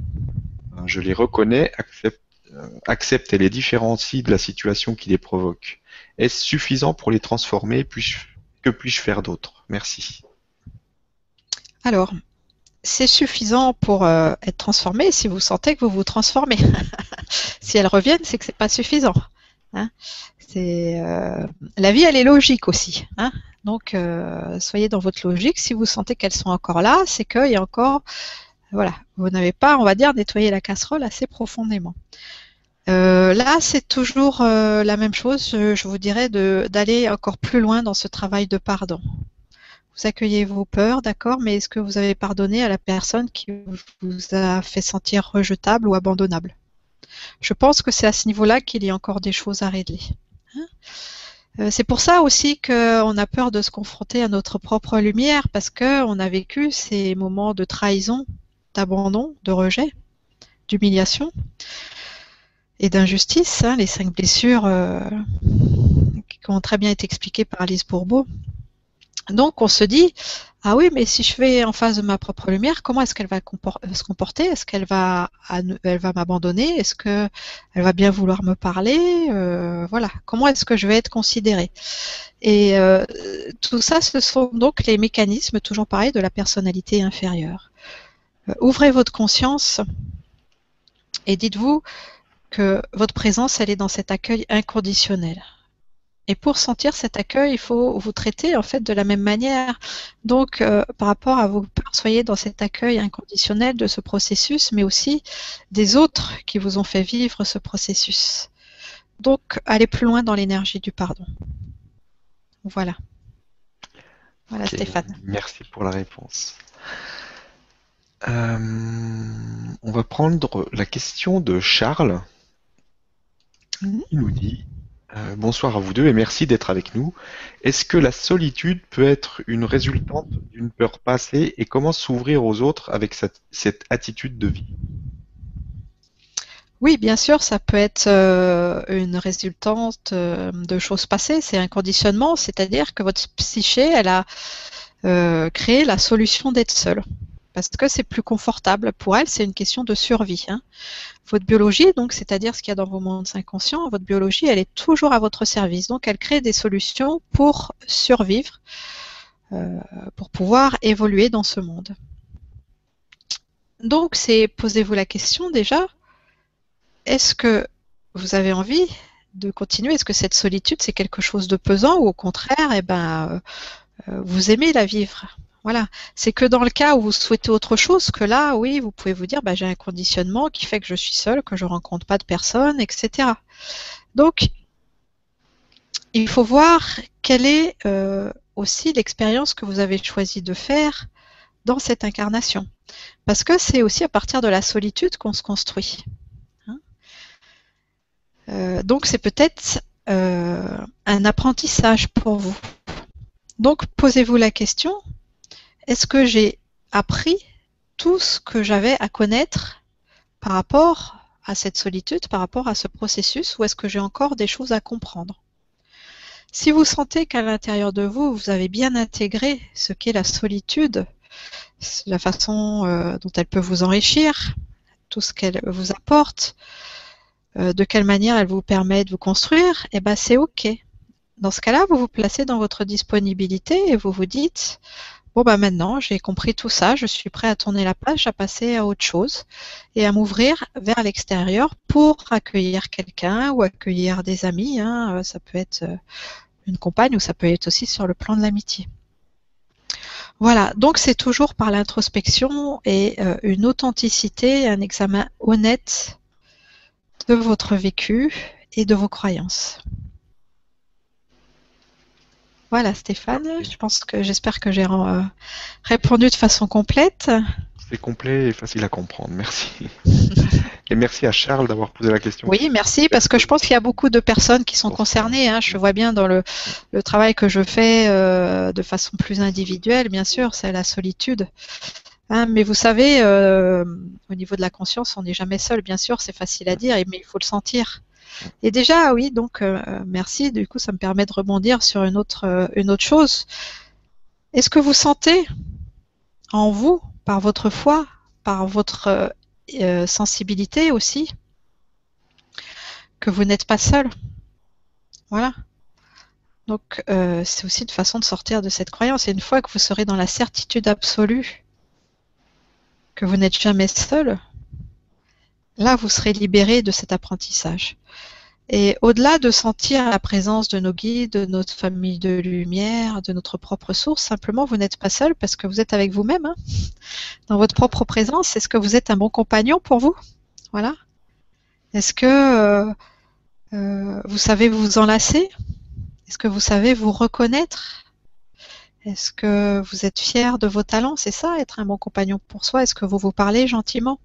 Je les reconnais, accepte, euh, et les différencie de la situation qui les provoque. Est-ce suffisant pour les transformer Que puis-je faire d'autre? Merci. Alors, c'est suffisant pour euh, être transformé si vous sentez que vous vous transformez. si elles reviennent, c'est que c'est pas suffisant. Hein. euh, la vie, elle est logique aussi. Hein. Donc, euh, soyez dans votre logique. Si vous sentez qu'elles sont encore là, c'est qu'il y a encore, voilà, vous n'avez pas, on va dire, nettoyé la casserole assez profondément. là, c'est toujours la même chose. Je, vous dirais d'aller encore plus loin dans ce travail de pardon. Vous accueillez vos peurs, d'accord, mais est-ce que vous avez pardonné à la personne qui vous a fait sentir rejetable ou abandonnable? Je pense que c'est à ce niveau-là qu'il y a encore des choses à régler. Hein. Euh, c'est pour ça aussi qu'on a peur de se confronter à notre propre lumière, parce qu'on a vécu ces moments de trahison, d'abandon, de rejet, d'humiliation et d'injustice, hein, les cinq blessures euh, qui ont très bien été expliquées par Alice Bourbeau. Donc on se dit, ah oui, mais si je vais en face de ma propre lumière, comment est-ce qu'elle va se comporter? Est-ce qu'elle va, elle va m'abandonner? Est-ce qu'elle va bien vouloir me parler? Euh, Voilà, comment est-ce que je vais être considérée? Et euh, tout ça, ce sont donc les mécanismes, toujours pareil, de la personnalité inférieure. Euh, ouvrez votre conscience et dites-vous que votre présence, elle est dans cet accueil inconditionnel. Et pour sentir cet accueil, il faut vous traiter en fait de la même manière. Donc, euh, par rapport à vos peurs, soyez dans cet accueil inconditionnel de ce processus, mais aussi des autres qui vous ont fait vivre ce processus. Donc, allez plus loin dans l'énergie du pardon. Voilà. Voilà, Stéphane. Merci pour la réponse. Euh, on va prendre la question de Charles. Mhm. Il nous dit euh, bonsoir à vous deux et merci d'être avec nous. Est-ce que la solitude peut être une résultante d'une peur passée et comment s'ouvrir aux autres avec cette, attitude de vie? Oui, bien sûr, ça peut être euh, une résultante euh, de choses passées. C'est un conditionnement, c'est-à-dire que votre psyché, elle a créé la solution d'être seule parce que c'est plus confortable pour elle, c'est une question de survie. Hein. Votre biologie, donc c'est-à-dire ce qu'il y a dans vos mondes inconscients, votre biologie, elle est toujours à votre service. Donc elle crée des solutions pour survivre, euh, pour pouvoir évoluer dans ce monde. Donc c'est posez-vous la question déjà, est-ce que vous avez envie de continuer? Est-ce que cette solitude c'est quelque chose de pesant ou au contraire, eh ben, euh, vous aimez la vivre? Voilà, c'est que dans le cas où vous souhaitez autre chose, que là, oui, vous pouvez vous dire, bah, j'ai un conditionnement qui fait que je suis seule, que je rencontre pas de personnes, etc. Donc, il faut voir quelle est euh, aussi l'expérience que vous avez choisi de faire dans cette incarnation. Parce que c'est aussi à partir de la solitude qu'on se construit. Hein. Euh, donc c'est peut-être euh, un apprentissage pour vous. Donc posez-vous la question, est-ce que j'ai appris tout ce que j'avais à connaître par rapport à cette solitude, par rapport à ce processus, ou est-ce que j'ai encore des choses à comprendre? Si vous sentez qu'à l'intérieur de vous, vous avez bien intégré ce qu'est la solitude, la façon euh, dont elle peut vous enrichir, tout ce qu'elle vous apporte, euh, de quelle manière elle vous permet de vous construire, eh ben c'est ok. Dans ce cas-là, vous vous placez dans votre disponibilité et vous vous dites bon bah maintenant j'ai compris tout ça, je suis prêt à tourner la page, à passer à autre chose et à m'ouvrir vers l'extérieur pour accueillir quelqu'un ou accueillir des amis. Hein. Euh, ça peut être euh, une compagne ou ça peut être aussi sur le plan de l'amitié. Voilà, donc c'est toujours par l'introspection et euh, une authenticité, un examen honnête de votre vécu et de vos croyances. Voilà Stéphane, je pense que j'espère que j'ai euh, répondu de façon complète. C'est complet et facile à comprendre, merci. et merci à Charles d'avoir posé la question. Oui, merci, parce que je pense qu'il y a beaucoup de personnes qui sont concernées. Hein. Je vois bien dans le, travail que je fais euh, de façon plus individuelle, bien sûr, c'est la solitude. Hein. mais vous savez, euh, au niveau de la conscience, on n'est jamais seul, bien sûr, c'est facile à dire, mais il faut le sentir. Et déjà, oui, donc euh, merci. Du coup, ça me permet de rebondir sur une autre, euh, une autre chose. Est-ce que vous sentez en vous, par votre foi, par votre euh, sensibilité aussi, que vous n'êtes pas seul? Voilà. Donc c'est aussi une façon de sortir de cette croyance. Et une fois que vous serez dans la certitude absolue que vous n'êtes jamais seul, là vous serez libéré de cet apprentissage. Et au-delà de sentir la présence de nos guides, de notre famille de lumière, de notre propre source, simplement vous n'êtes pas seul parce que vous êtes avec vous-même. Hein. Dans votre propre présence, est-ce que vous êtes un bon compagnon pour vous? Voilà. Est-ce que euh, euh, vous savez vous enlacer? Est-ce que vous savez vous reconnaître? Est-ce que vous êtes fier de vos talents? C'est ça, être un bon compagnon pour soi. Est-ce que vous vous parlez gentiment?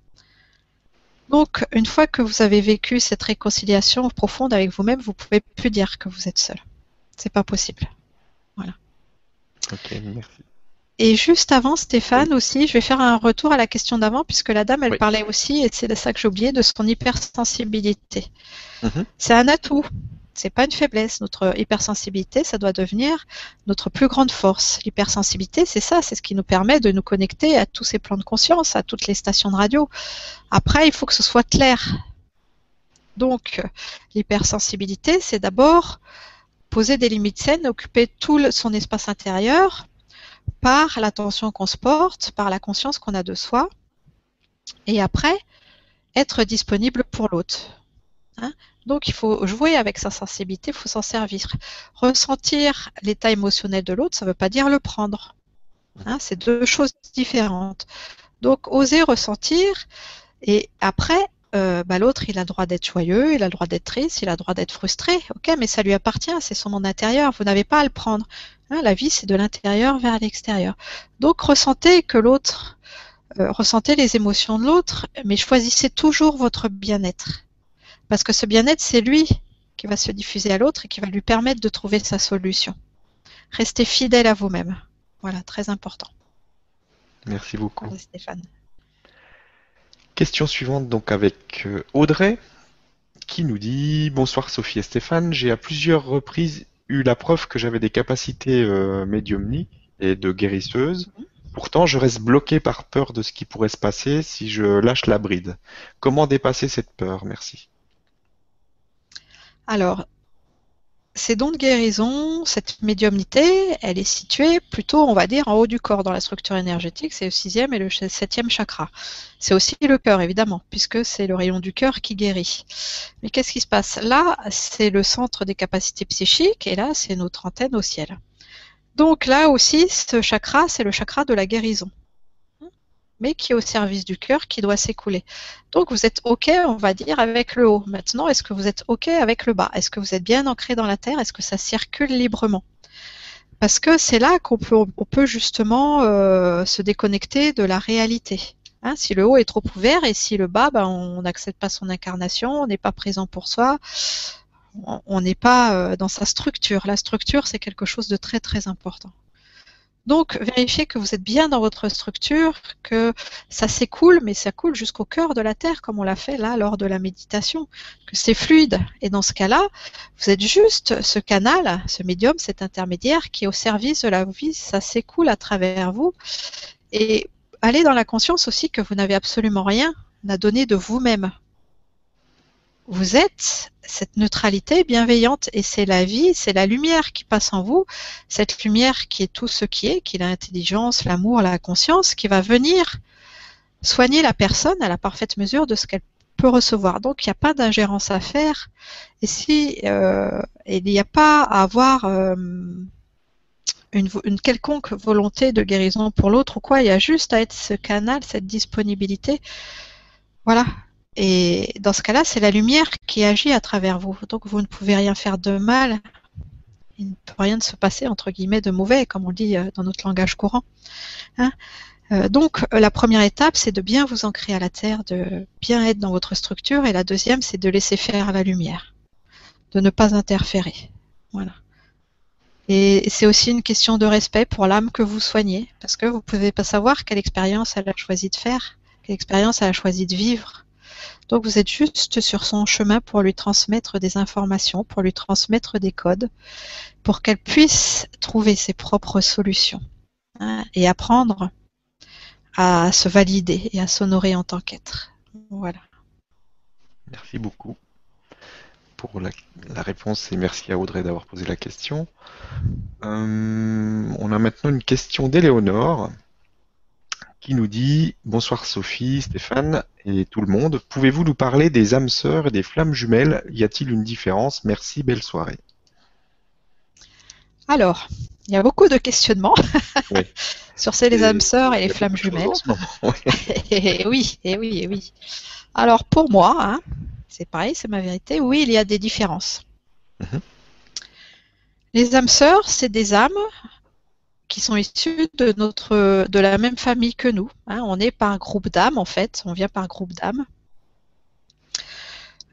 Donc, une fois que vous avez vécu cette réconciliation profonde avec vous-même, vous pouvez plus dire que vous êtes seul. C'est pas possible. Voilà. Ok, merci. Et juste avant, Stéphane aussi, je vais faire un retour à la question d'avant, puisque la dame, elle parlait aussi, et c'est de ça que j'ai oublié, de son hypersensibilité. Mhm. C'est un atout c'est pas une faiblesse. Notre hypersensibilité, ça doit devenir notre plus grande force. L'hypersensibilité, c'est ça, c'est ce qui nous permet de nous connecter à tous ces plans de conscience, à toutes les stations de radio. Après, il faut que ce soit clair. Donc, l'hypersensibilité, c'est d'abord poser des limites saines, occuper tout son espace intérieur par l'attention qu'on se porte, par la conscience qu'on a de soi, et après, être disponible pour l'autre. Hein. Donc il faut jouer avec sa sensibilité, il faut s'en servir. Ressentir l'état émotionnel de l'autre, ça ne veut pas dire le prendre. Hein. c'est deux choses différentes. Donc oser ressentir et après, euh, bah, l'autre, il a le droit d'être joyeux, il a le droit d'être triste, il a le droit d'être frustré. Ok, mais ça lui appartient, c'est son monde intérieur. Vous n'avez pas à le prendre. Hein. la vie, c'est de l'intérieur vers l'extérieur. Donc ressentez que l'autre, euh, ressentez les émotions de l'autre, mais choisissez toujours votre bien-être. Parce que ce bien-être, c'est lui qui va se diffuser à l'autre et qui va lui permettre de trouver sa solution. Restez fidèle à vous-même. Voilà, très important. Merci beaucoup. Stéphane. Question suivante donc avec euh, Audrey qui nous dit Bonsoir Sophie et Stéphane, j'ai à plusieurs reprises eu la preuve que j'avais des capacités euh, médiumniques et de guérisseuse. Pourtant, je reste bloqué par peur de ce qui pourrait se passer si je lâche la bride. Comment dépasser cette peur? Merci. Alors, ces dons de guérison, cette médiumnité, elle est située plutôt, on va dire, en haut du corps dans la structure énergétique. C'est le sixième et le septième chakra. C'est aussi le cœur, évidemment, puisque c'est le rayon du cœur qui guérit. Mais qu'est-ce qui se passe? Là, c'est le centre des capacités psychiques et là, c'est notre antenne au ciel. Donc là aussi, ce chakra, c'est le chakra de la guérison mais qui est au service du cœur, qui doit s'écouler. Donc vous êtes OK, on va dire, avec le haut. Maintenant, est-ce que vous êtes OK avec le bas? Est-ce que vous êtes bien ancré dans la terre? Est-ce que ça circule librement? Parce que c'est là qu'on peut, justement euh, se déconnecter de la réalité. Hein, si le haut est trop ouvert et si le bas, ben, on n'accepte pas son incarnation, on n'est pas présent pour soi, on n'est pas euh, dans sa structure. La structure, c'est quelque chose de très très important. Donc, vérifiez que vous êtes bien dans votre structure, que ça s'écoule, mais ça coule jusqu'au cœur de la Terre, comme on l'a fait là lors de la méditation, que c'est fluide. Et dans ce cas-là, vous êtes juste ce canal, ce médium, cet intermédiaire qui est au service de la vie, ça s'écoule à travers vous. Et allez dans la conscience aussi que vous n'avez absolument rien à donner de vous-même vous êtes cette neutralité bienveillante et c'est la vie, c'est la lumière qui passe en vous, cette lumière qui est tout ce qui est, qui est l'intelligence, l'amour, la conscience, qui va venir soigner la personne à la parfaite mesure de ce qu'elle peut recevoir. Donc il n'y a pas d'ingérence à faire et si euh, il n'y a pas à avoir euh, une, une, quelconque volonté de guérison pour l'autre ou quoi, il y a juste à être ce canal, cette disponibilité. Voilà, et dans ce cas-là, c'est la lumière qui agit à travers vous. Donc vous ne pouvez rien faire de mal. Il ne peut rien se passer, entre guillemets, de mauvais, comme on dit euh, dans notre langage courant. Hein. Euh, donc la première étape, c'est de bien vous ancrer à la terre, de bien être dans votre structure. Et la deuxième, c'est de laisser faire la lumière, de ne pas interférer. Voilà. Et c'est aussi une question de respect pour l'âme que vous soignez, parce que vous ne pouvez pas savoir quelle expérience elle a choisi de faire, quelle expérience elle a choisi de vivre. Donc vous êtes juste sur son chemin pour lui transmettre des informations, pour lui transmettre des codes, pour qu'elle puisse trouver ses propres solutions hein, et apprendre à se valider et à s'honorer en tant qu'être. Voilà. Merci beaucoup pour la, réponse et merci à Audrey d'avoir posé la question. Euh, on a maintenant une question d'Éléonore qui nous dit Bonsoir Sophie, Stéphane et tout le monde. Pouvez-vous nous parler des âmes sœurs et des flammes jumelles? Y a-t-il une différence? Merci, belle soirée. Alors, il y a beaucoup de questionnements sur ces les âmes sœurs et les flammes jumelles. et oui, et oui, et oui. Alors pour moi, hein, c'est pareil, c'est ma vérité. Oui, il y a des différences. Mhm. Les âmes sœurs, c'est des âmes qui sont issues de notre de la même famille que nous. Hein. On est par groupe d'âmes en fait, on vient par groupe d'âmes.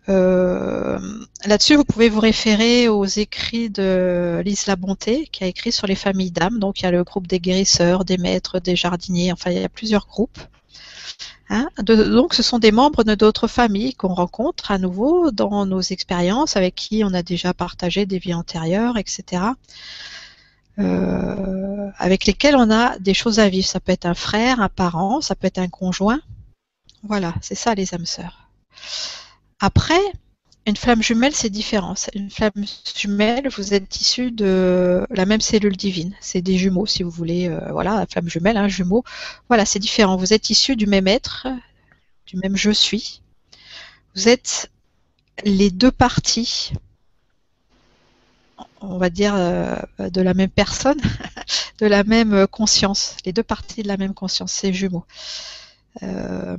Euh, là-dessus, vous pouvez vous référer aux écrits de Lise La Bonté, qui a écrit sur les familles d'âmes. Donc, il y a le groupe des guérisseurs, des maîtres, des jardiniers, enfin, il y a plusieurs groupes. Hein. donc, ce sont des membres de d'autres familles qu'on rencontre à nouveau dans nos expériences, avec qui on a déjà partagé des vies antérieures, etc. Euh, avec lesquels on a des choses à vivre. Ça peut être un frère, un parent, ça peut être un conjoint. Voilà, c'est ça les âmes sœurs. Après, une flamme jumelle, c'est différent. Une flamme jumelle, vous êtes issu de la même cellule divine. C'est des jumeaux, si vous voulez. Euh, voilà, la flamme jumelle, un jumeau. Voilà, c'est différent. Vous êtes issu du même être, du même je suis. Vous êtes les deux parties, on va dire, euh, de la même personne, de la même conscience. Les deux parties de la même conscience, ces jumeaux. Euh,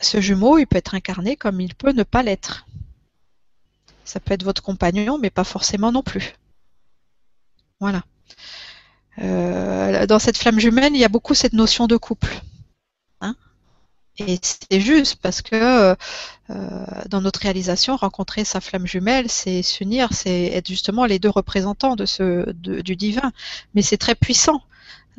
ce jumeau, il peut être incarné comme il peut ne pas l'être. Ça peut être votre compagnon, mais pas forcément non plus. Voilà. Euh, dans cette flamme jumelle, il y a beaucoup cette notion de couple. Hein. Et c'est juste parce que euh, dans notre réalisation, rencontrer sa flamme jumelle, c'est s'unir, c'est être justement les deux représentants de ce, du divin. Mais c'est très puissant.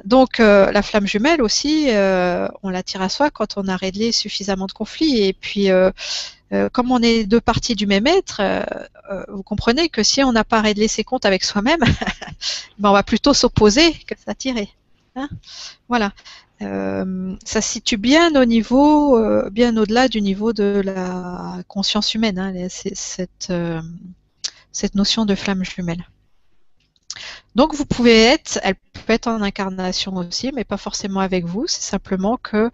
Donc euh, la flamme jumelle aussi, euh, on l'attire à soi quand on a réglé suffisamment de conflits. Et puis, comme on est deux parties du même être, vous comprenez que si on n'a pas réglé ses comptes avec soi-même, ben on va plutôt s'opposer que s'attirer. Hein voilà. Ça se situe bien au niveau, bien au-delà du niveau de la conscience humaine, hein, cette, cette notion de flamme jumelle. Donc vous pouvez être, elle peut être en incarnation aussi, mais pas forcément avec vous. C'est simplement que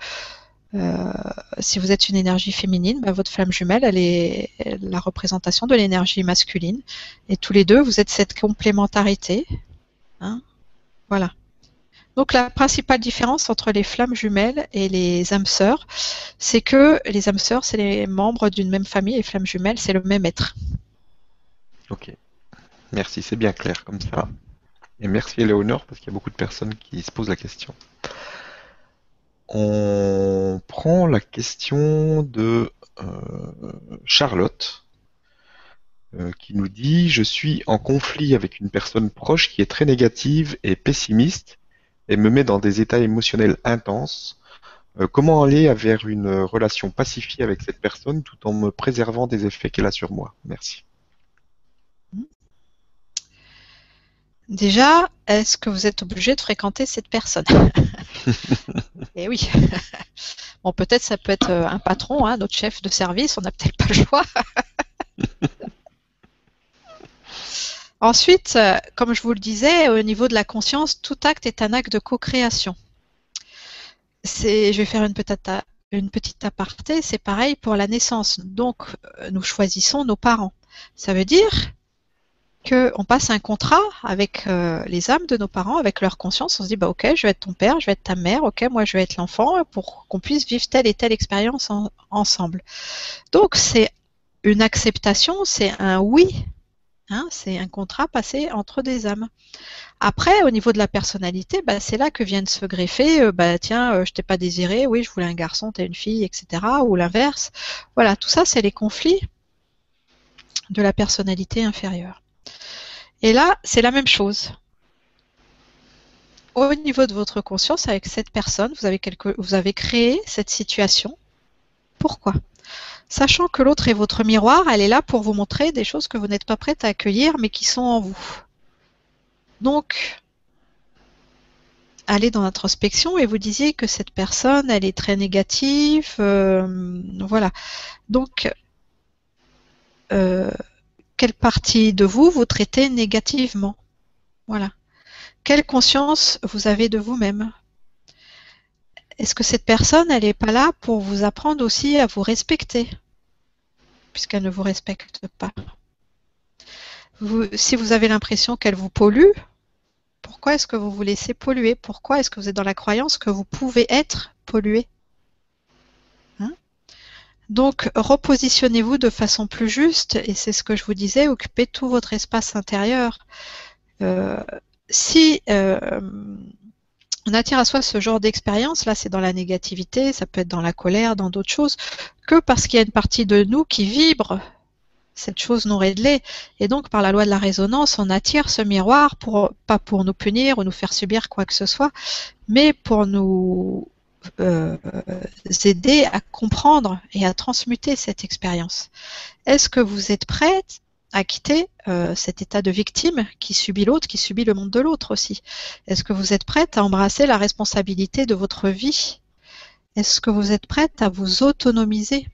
euh, si vous êtes une énergie féminine, bah, votre flamme jumelle, elle est la représentation de l'énergie masculine. Et tous les deux, vous êtes cette complémentarité. Hein. voilà. Donc la principale différence entre les flammes jumelles et les âmes sœurs, c'est que les âmes sœurs, c'est les membres d'une même famille, et les flammes jumelles, c'est le même être. Ok. Merci, c'est bien clair comme ça. Et merci Léonore, parce qu'il y a beaucoup de personnes qui se posent la question. On prend la question de euh, Charlotte, euh, qui nous dit Je suis en conflit avec une personne proche qui est très négative et pessimiste et me met dans des états émotionnels intenses. Euh, comment aller vers une relation pacifiée avec cette personne tout en me préservant des effets qu'elle a sur moi? Merci. Déjà, est-ce que vous êtes obligé de fréquenter cette personne? Eh oui. Bon, peut-être ça peut être euh, un patron, hein, notre chef de service, on n'a peut-être pas le choix. Ensuite, euh, comme je vous le disais, au niveau de la conscience, tout acte est un acte de co-création. je vais faire une petite, aparté, c'est pareil pour la naissance. Donc, euh, nous choisissons nos parents. Ça veut dire on passe un contrat avec euh, les âmes de nos parents, avec leur conscience. On se dit, bah ok, je vais être ton père, je vais être ta mère, ok, moi je vais être l'enfant, pour qu'on puisse vivre telle et telle expérience ensemble. Donc c'est une acceptation, c'est un oui, hein, c'est un contrat passé entre des âmes. Après, au niveau de la personnalité, bah, c'est là que viennent se greffer, euh, bah tiens, euh, je t'ai pas désiré, oui, je voulais un garçon, t'es une fille, etc. Ou l'inverse. Voilà, tout ça, c'est les conflits de la personnalité inférieure. Et là, c'est la même chose. Au niveau de votre conscience, avec cette personne, vous avez, vous avez créé cette situation. Pourquoi? Sachant que l'autre est votre miroir, elle est là pour vous montrer des choses que vous n'êtes pas prête à accueillir, mais qui sont en vous. Donc, aller dans l'introspection et vous disiez que cette personne, elle est très négative. euh, voilà. Donc, euh, quelle partie de vous vous traitez négativement? Voilà. Quelle conscience vous avez de vous-même? Est-ce que cette personne, elle n'est pas là pour vous apprendre aussi à vous respecter? Puisqu'elle ne vous respecte pas. Si vous avez l'impression qu'elle vous pollue, pourquoi est-ce que vous vous laissez polluer? Pourquoi est-ce que vous êtes dans la croyance que vous pouvez être pollué? Hein? Donc, repositionnez-vous de façon plus juste, et c'est ce que je vous disais, occupez tout votre espace intérieur. Euh, si euh, on attire à soi ce genre d'expérience, là c'est dans la négativité, ça peut être dans la colère, dans d'autres choses, que parce qu'il y a une partie de nous qui vibre cette chose non réglée. Et donc, par la loi de la résonance, on attire ce miroir pour, pas pour nous punir ou nous faire subir quoi que ce soit, mais pour nous euh, aider à comprendre et à transmuter cette expérience. Est-ce que vous êtes prête à quitter euh, cet état de victime qui subit l'autre, qui subit le monde de l'autre aussi Est-ce que vous êtes prête à embrasser la responsabilité de votre vie? Est-ce que vous êtes prête à vous autonomiser?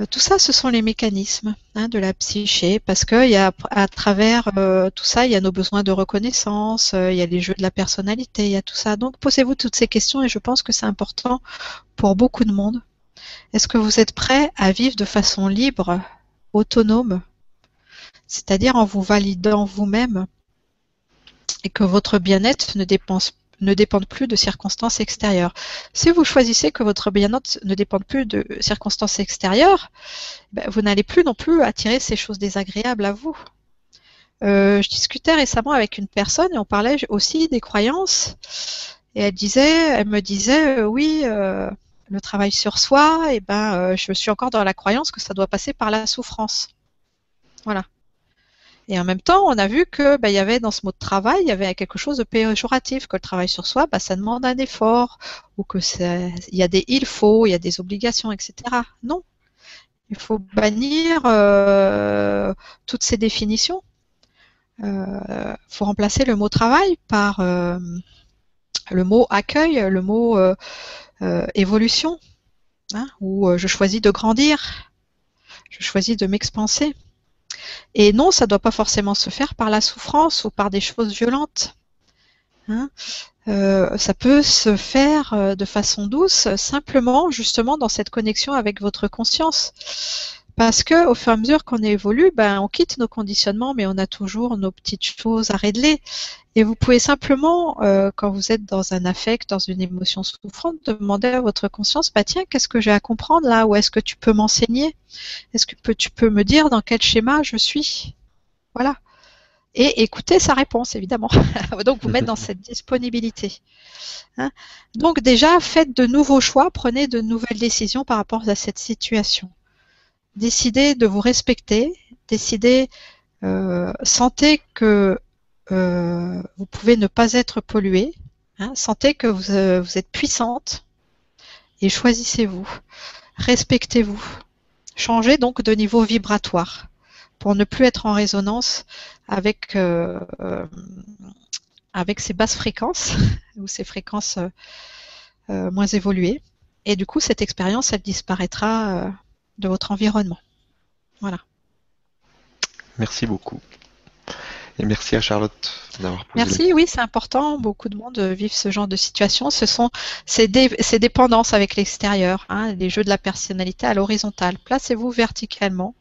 Euh, tout ça, ce sont les mécanismes hein, de la psyché, parce que y à travers euh, tout ça, il y a nos besoins de reconnaissance, il y a les jeux de la personnalité, il y a tout ça. Donc, posez-vous toutes ces questions et je pense que c'est important pour beaucoup de monde. Est-ce que vous êtes prêt à vivre de façon libre, autonome, c'est-à-dire en vous validant vous-même et que votre bien-être ne dépense plus de circonstances extérieures. Si vous choisissez que votre bien-être ne dépende plus de circonstances extérieures, ben, vous n'allez plus non plus attirer ces choses désagréables à vous. Euh, je discutais récemment avec une personne et on parlait aussi des croyances. Et elle disait, elle me disait, euh, oui, euh, le travail sur soi, et ben, euh, je suis encore dans la croyance que ça doit passer par la souffrance. Voilà. Et en même temps, on a vu que il y avait dans ce mot de travail, il y avait quelque chose de péjoratif, que le travail sur soi, bah, ça demande un effort, ou que il y a des il faut, il y a des obligations, etc. Non. Il faut bannir euh, toutes ces définitions. Il euh, faut remplacer le mot travail par le mot accueil, le mot évolution, hein, où je choisis de grandir, je choisis de m'expanser. Et non, ça ne doit pas forcément se faire par la souffrance ou par des choses violentes. Hein euh, ça peut se faire de façon douce, simplement justement dans cette connexion avec votre conscience. Parce que au fur et à mesure qu'on évolue, ben, on quitte nos conditionnements, mais on a toujours nos petites choses à régler. Et vous pouvez simplement, euh, quand vous êtes dans un affect, dans une émotion souffrante, demander à votre conscience, bah tiens, qu'est-ce que j'ai à comprendre là? Ou est-ce que tu peux m'enseigner? Est-ce que tu peux me dire dans quel schéma je suis? Voilà. Et écouter sa réponse, évidemment. Donc vous mettre dans cette disponibilité. Hein Donc déjà, faites de nouveaux choix, prenez de nouvelles décisions par rapport à cette situation. Décidez de vous respecter, décidez, euh, sentez que euh, vous pouvez ne pas être pollué. Hein, sentez que vous, euh, vous, êtes puissante et choisissez-vous. Respectez-vous. Changez donc de niveau vibratoire pour ne plus être en résonance avec, avec ces basses fréquences ou ces fréquences moins évoluées. Et du coup, cette expérience, elle disparaîtra de votre environnement. Voilà. Merci beaucoup. Et merci à Charlotte d'avoir posé. Merci, oui, c'est important. Beaucoup de monde vivent ce genre de situation. Ce sont ces, dé ces dépendances avec l'extérieur, hein, les jeux de la personnalité à l'horizontale. Placez-vous verticalement,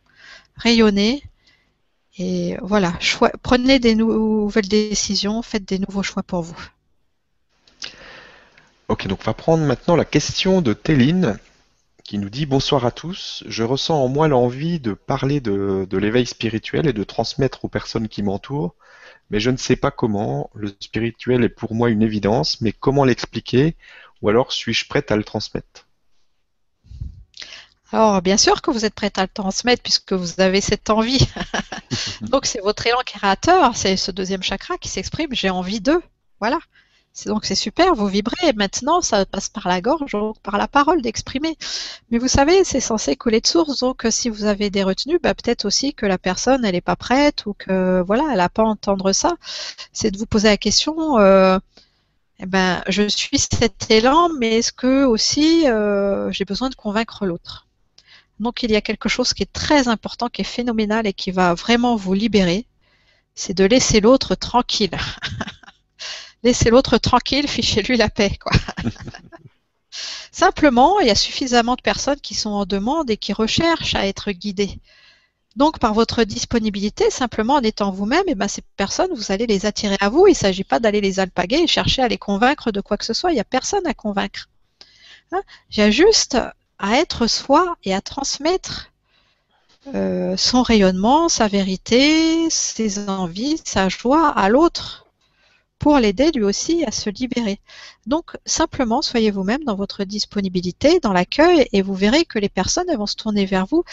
rayonnez, et voilà, choix, prenez des nouvelles décisions, faites des nouveaux choix pour vous. Ok, donc on va prendre maintenant la question de Téline qui nous dit bonsoir à tous. Je ressens en moi l'envie de parler de, de l'éveil spirituel et de transmettre aux personnes qui m'entourent, mais je ne sais pas comment. Le spirituel est pour moi une évidence, mais comment l'expliquer? Ou alors suis-je prête à le transmettre? Alors, bien sûr que vous êtes prête à le transmettre puisque vous avez cette envie. donc, c'est votre élan créateur, c'est ce deuxième chakra qui s'exprime. J'ai envie d'eux. Voilà. C'est donc c'est super, vous vibrez. Maintenant, ça passe par la gorge, donc par la parole d'exprimer. Mais vous savez, c'est censé couler de source. Donc, si vous avez des retenues, bah, peut-être aussi que la personne, elle n'est pas prête ou que voilà, elle n'a pas à entendre ça. C'est de vous poser la question. Euh, eh ben, je suis cet élan, mais est-ce que aussi euh, j'ai besoin de convaincre l'autre? Donc il y a quelque chose qui est très important, qui est phénoménal et qui va vraiment vous libérer, c'est de laisser l'autre tranquille. laisser l'autre tranquille, fichez-lui la paix, quoi. Simplement, il y a suffisamment de personnes qui sont en demande et qui recherchent à être guidées. Donc, par votre disponibilité, simplement en étant vous-même, eh ben, ces personnes, vous allez les attirer à vous. Il ne s'agit pas d'aller les alpaguer et chercher à les convaincre de quoi que ce soit. Il n'y a personne à convaincre. Hein? Il y a juste à être soi et à transmettre euh, son rayonnement, sa vérité, ses envies, sa joie à l'autre pour l'aider lui aussi à se libérer. Donc simplement soyez vous-même dans votre disponibilité, dans l'accueil, et vous verrez que les personnes vont se tourner vers vous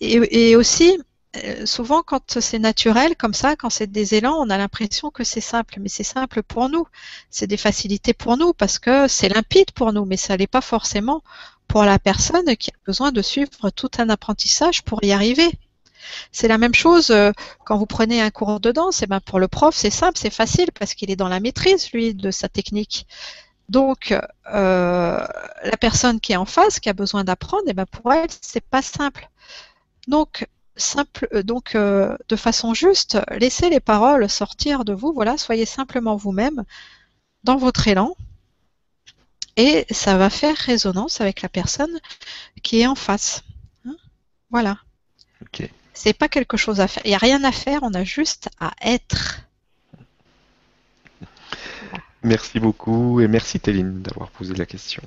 et, aussi, euh, souvent quand c'est naturel comme ça, quand c'est des élans, on a l'impression que c'est simple, mais c'est simple pour nous. C'est des facilités pour nous parce que c'est limpide pour nous, mais ça n'est pas forcément pour la personne qui a besoin de suivre tout un apprentissage pour y arriver. C'est la même chose euh, quand vous prenez un cours de danse. Et eh ben pour le prof, c'est simple, c'est facile parce qu'il est dans la maîtrise lui de sa technique. Donc, euh, la personne qui est en face, qui a besoin d'apprendre, et eh ben pour elle, c'est pas simple. Donc, euh, de façon juste, laissez les paroles sortir de vous. Voilà, soyez simplement vous-même dans votre élan. Et ça va faire résonance avec la personne qui est en face. Hein voilà. C'est pas quelque chose à faire. Il n'y a rien à faire, on a juste à être. Merci beaucoup et merci Téline d'avoir posé la question.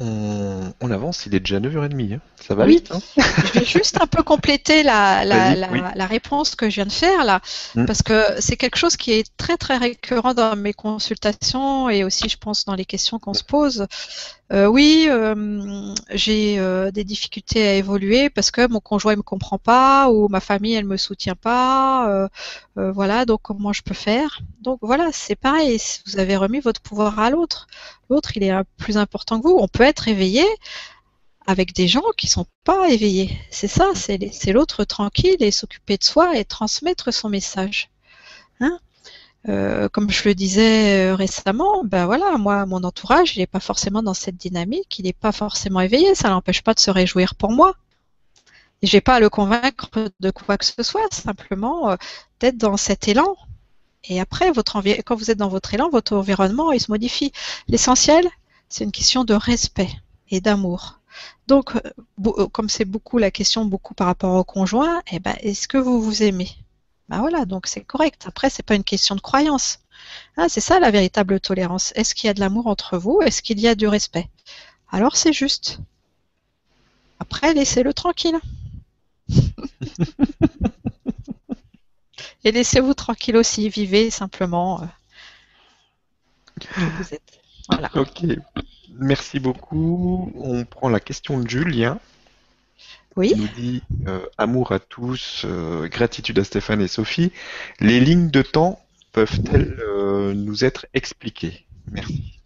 On, avance, il est déjà 9h30. Hein. Ça va vite. Hein je vais juste un peu compléter la, la, réponse que je viens de faire là, hmm. parce que c'est quelque chose qui est très très récurrent dans mes consultations et aussi, je pense, dans les questions qu'on se pose. Euh, oui, euh, j'ai euh, des difficultés à évoluer parce que mon conjoint ne me comprend pas ou ma famille elle me soutient pas. voilà, donc comment je peux faire? Donc voilà, c'est pareil. Vous avez remis votre pouvoir à l'autre. L'autre, il est plus important que vous. On peut être éveillé avec des gens qui sont pas éveillés. C'est ça, c'est l'autre tranquille et s'occuper de soi et transmettre son message. Hein? Euh, comme je le disais euh, récemment, ben voilà, moi, mon entourage, il n'est pas forcément dans cette dynamique, il n'est pas forcément éveillé, ça n'empêche pas de se réjouir pour moi. Et j'ai pas à le convaincre de quoi que ce soit, simplement euh, d'être dans cet élan. Et après, quand vous êtes dans votre élan, votre environnement, il se modifie. L'essentiel, c'est une question de respect et d'amour. Donc, comme c'est beaucoup la question, beaucoup par rapport au conjoint, eh ben, est-ce que vous vous aimez? Bah voilà, donc c'est correct. Après, c'est pas une question de croyance. Ah, c'est ça la véritable tolérance. Est-ce qu'il y a de l'amour entre vous? Est-ce qu'il y a du respect? Alors c'est juste. Après, laissez-le tranquille. Et laissez-vous tranquille aussi. Vivez simplement. Euh, vous êtes. Voilà. Ok. Merci beaucoup. On prend la question de Julien. Oui. nous dit euh, amour à tous, euh, gratitude à Stéphane et Sophie. Les lignes de temps peuvent-elles nous être expliquées? Merci.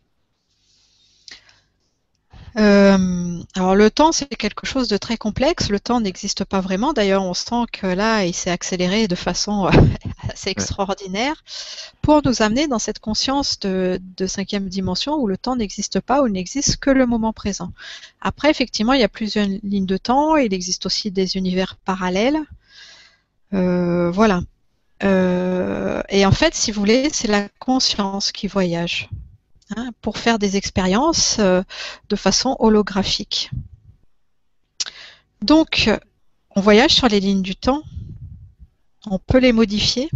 Alors le temps, c'est quelque chose de très complexe. Le temps n'existe pas vraiment. D'ailleurs, on sent que là, il s'est accéléré de façon assez extraordinaire pour nous amener dans cette conscience de, cinquième dimension où le temps n'existe pas, où il n'existe que le moment présent. Après, effectivement, il y a plusieurs lignes de temps. Il existe aussi des univers parallèles. Euh, voilà. Euh, et en fait, si vous voulez, c'est la conscience qui voyage. Hein, pour faire des expériences euh, de façon holographique. Donc, on voyage sur les lignes du temps, on peut les modifier,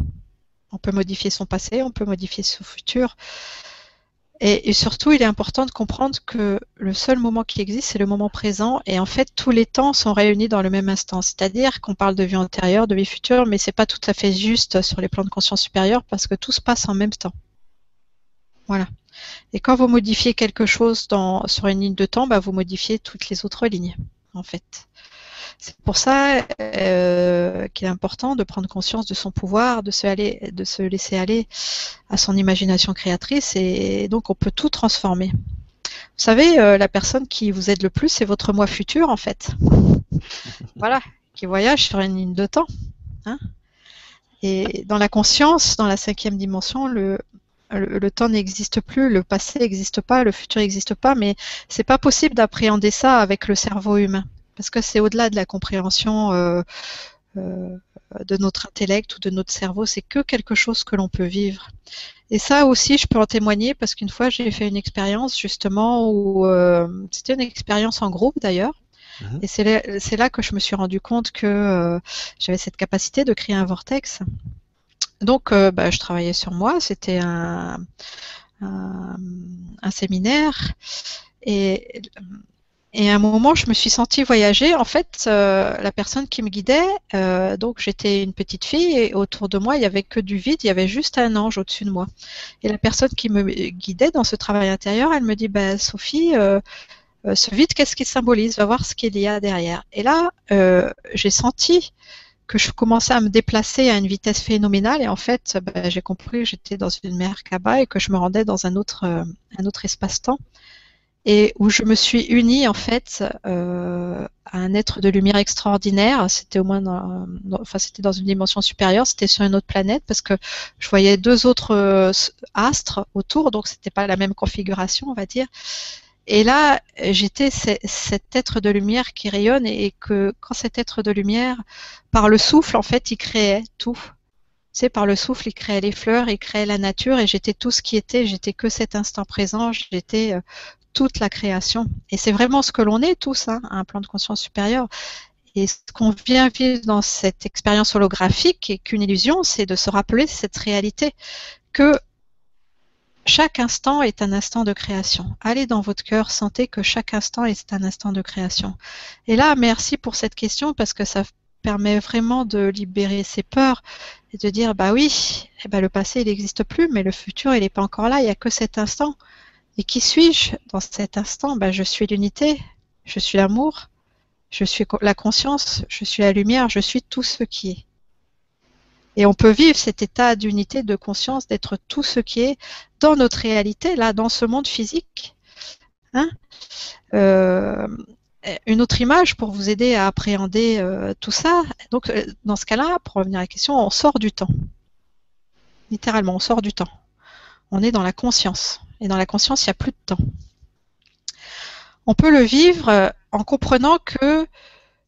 on peut modifier son passé, on peut modifier son futur. Et, surtout, il est important de comprendre que le seul moment qui existe, c'est le moment présent. Et en fait, tous les temps sont réunis dans le même instant. C'est-à-dire qu'on parle de vie antérieure, de vie future, mais c'est pas tout à fait juste sur les plans de conscience supérieure parce que tout se passe en même temps. Voilà. Et quand vous modifiez quelque chose dans, sur une ligne de temps, bah, vous modifiez toutes les autres lignes, en fait. C'est pour ça euh, qu'il est important de prendre conscience de son pouvoir, de se, aller, de se laisser aller à son imagination créatrice, et donc on peut tout transformer. Vous savez, euh, la personne qui vous aide le plus, c'est votre moi futur, en fait. voilà, qui voyage sur une ligne de temps. Hein Et dans la conscience, dans la cinquième dimension, le, le, temps n'existe plus, le passé n'existe pas, le futur n'existe pas, mais c'est pas possible d'appréhender ça avec le cerveau humain, parce que c'est au-delà de la compréhension euh, euh, de notre intellect ou de notre cerveau, c'est que quelque chose que l'on peut vivre. Et ça aussi, je peux en témoigner parce qu'une fois, j'ai fait une expérience justement où euh, c'était une expérience en groupe d'ailleurs. Mhm. Et c'est là, là, que je me suis rendu compte que j'avais cette capacité de créer un vortex donc, euh, bah, je travaillais sur moi. C'était un, un, séminaire. Et, et, à un moment, je me suis sentie voyager. En fait, euh, la personne qui me guidait, euh, donc j'étais une petite fille et autour de moi, il n'y avait que du vide. Il y avait juste un ange au-dessus de moi. Et la personne qui me guidait dans ce travail intérieur, elle me dit, bah, Sophie, ce vide, qu'est-ce qu'il symbolise? Va voir ce qu'il y a derrière. Et là, j'ai senti que je commençais à me déplacer à une vitesse phénoménale et en fait, bah, j'ai compris que j'étais dans une mer Kaba et que je me rendais dans un autre, euh, un autre espace-temps et où je me suis unie en fait euh, à un être de lumière extraordinaire. C'était au moins, dans, enfin c'était dans une dimension supérieure, c'était sur une autre planète parce que je voyais deux autres euh, astres autour, donc c'était pas la même configuration, on va dire. Et là, j'étais cet être de lumière qui rayonne et que quand cet être de lumière, par le souffle, en fait, il créait tout. Tu sais, par le souffle, il créait les fleurs, il créait la nature et j'étais tout ce qui était, j'étais que cet instant présent, j'étais euh, toute la création. Et c'est vraiment ce que l'on est tous, hein, un plan de conscience supérieur. Et ce qu'on vient vivre dans cette expérience holographique et qu'une illusion, c'est de se rappeler cette réalité que chaque instant est un instant de création. Allez dans votre cœur, sentez que chaque instant est un instant de création. Et là, merci pour cette question parce que ça permet vraiment de libérer ses peurs et de dire bah oui, eh ben, le passé il n'existe plus, mais le futur il n'est pas encore là, il n'y a que cet instant. Et qui suis-je dans cet instant? Bah, Je suis l'unité, je suis l'amour, je suis la conscience, je suis la lumière, je suis tout ce qui est. Et on peut vivre cet état d'unité, de conscience, d'être tout ce qui est dans notre réalité, là, dans ce monde physique. Hein euh, une autre image pour vous aider à appréhender euh, tout ça. Donc, euh, dans ce cas-là, pour revenir à la question, on sort du temps. Littéralement, on sort du temps. On est dans la conscience. Et dans la conscience, il n'y a plus de temps. On peut le vivre en comprenant que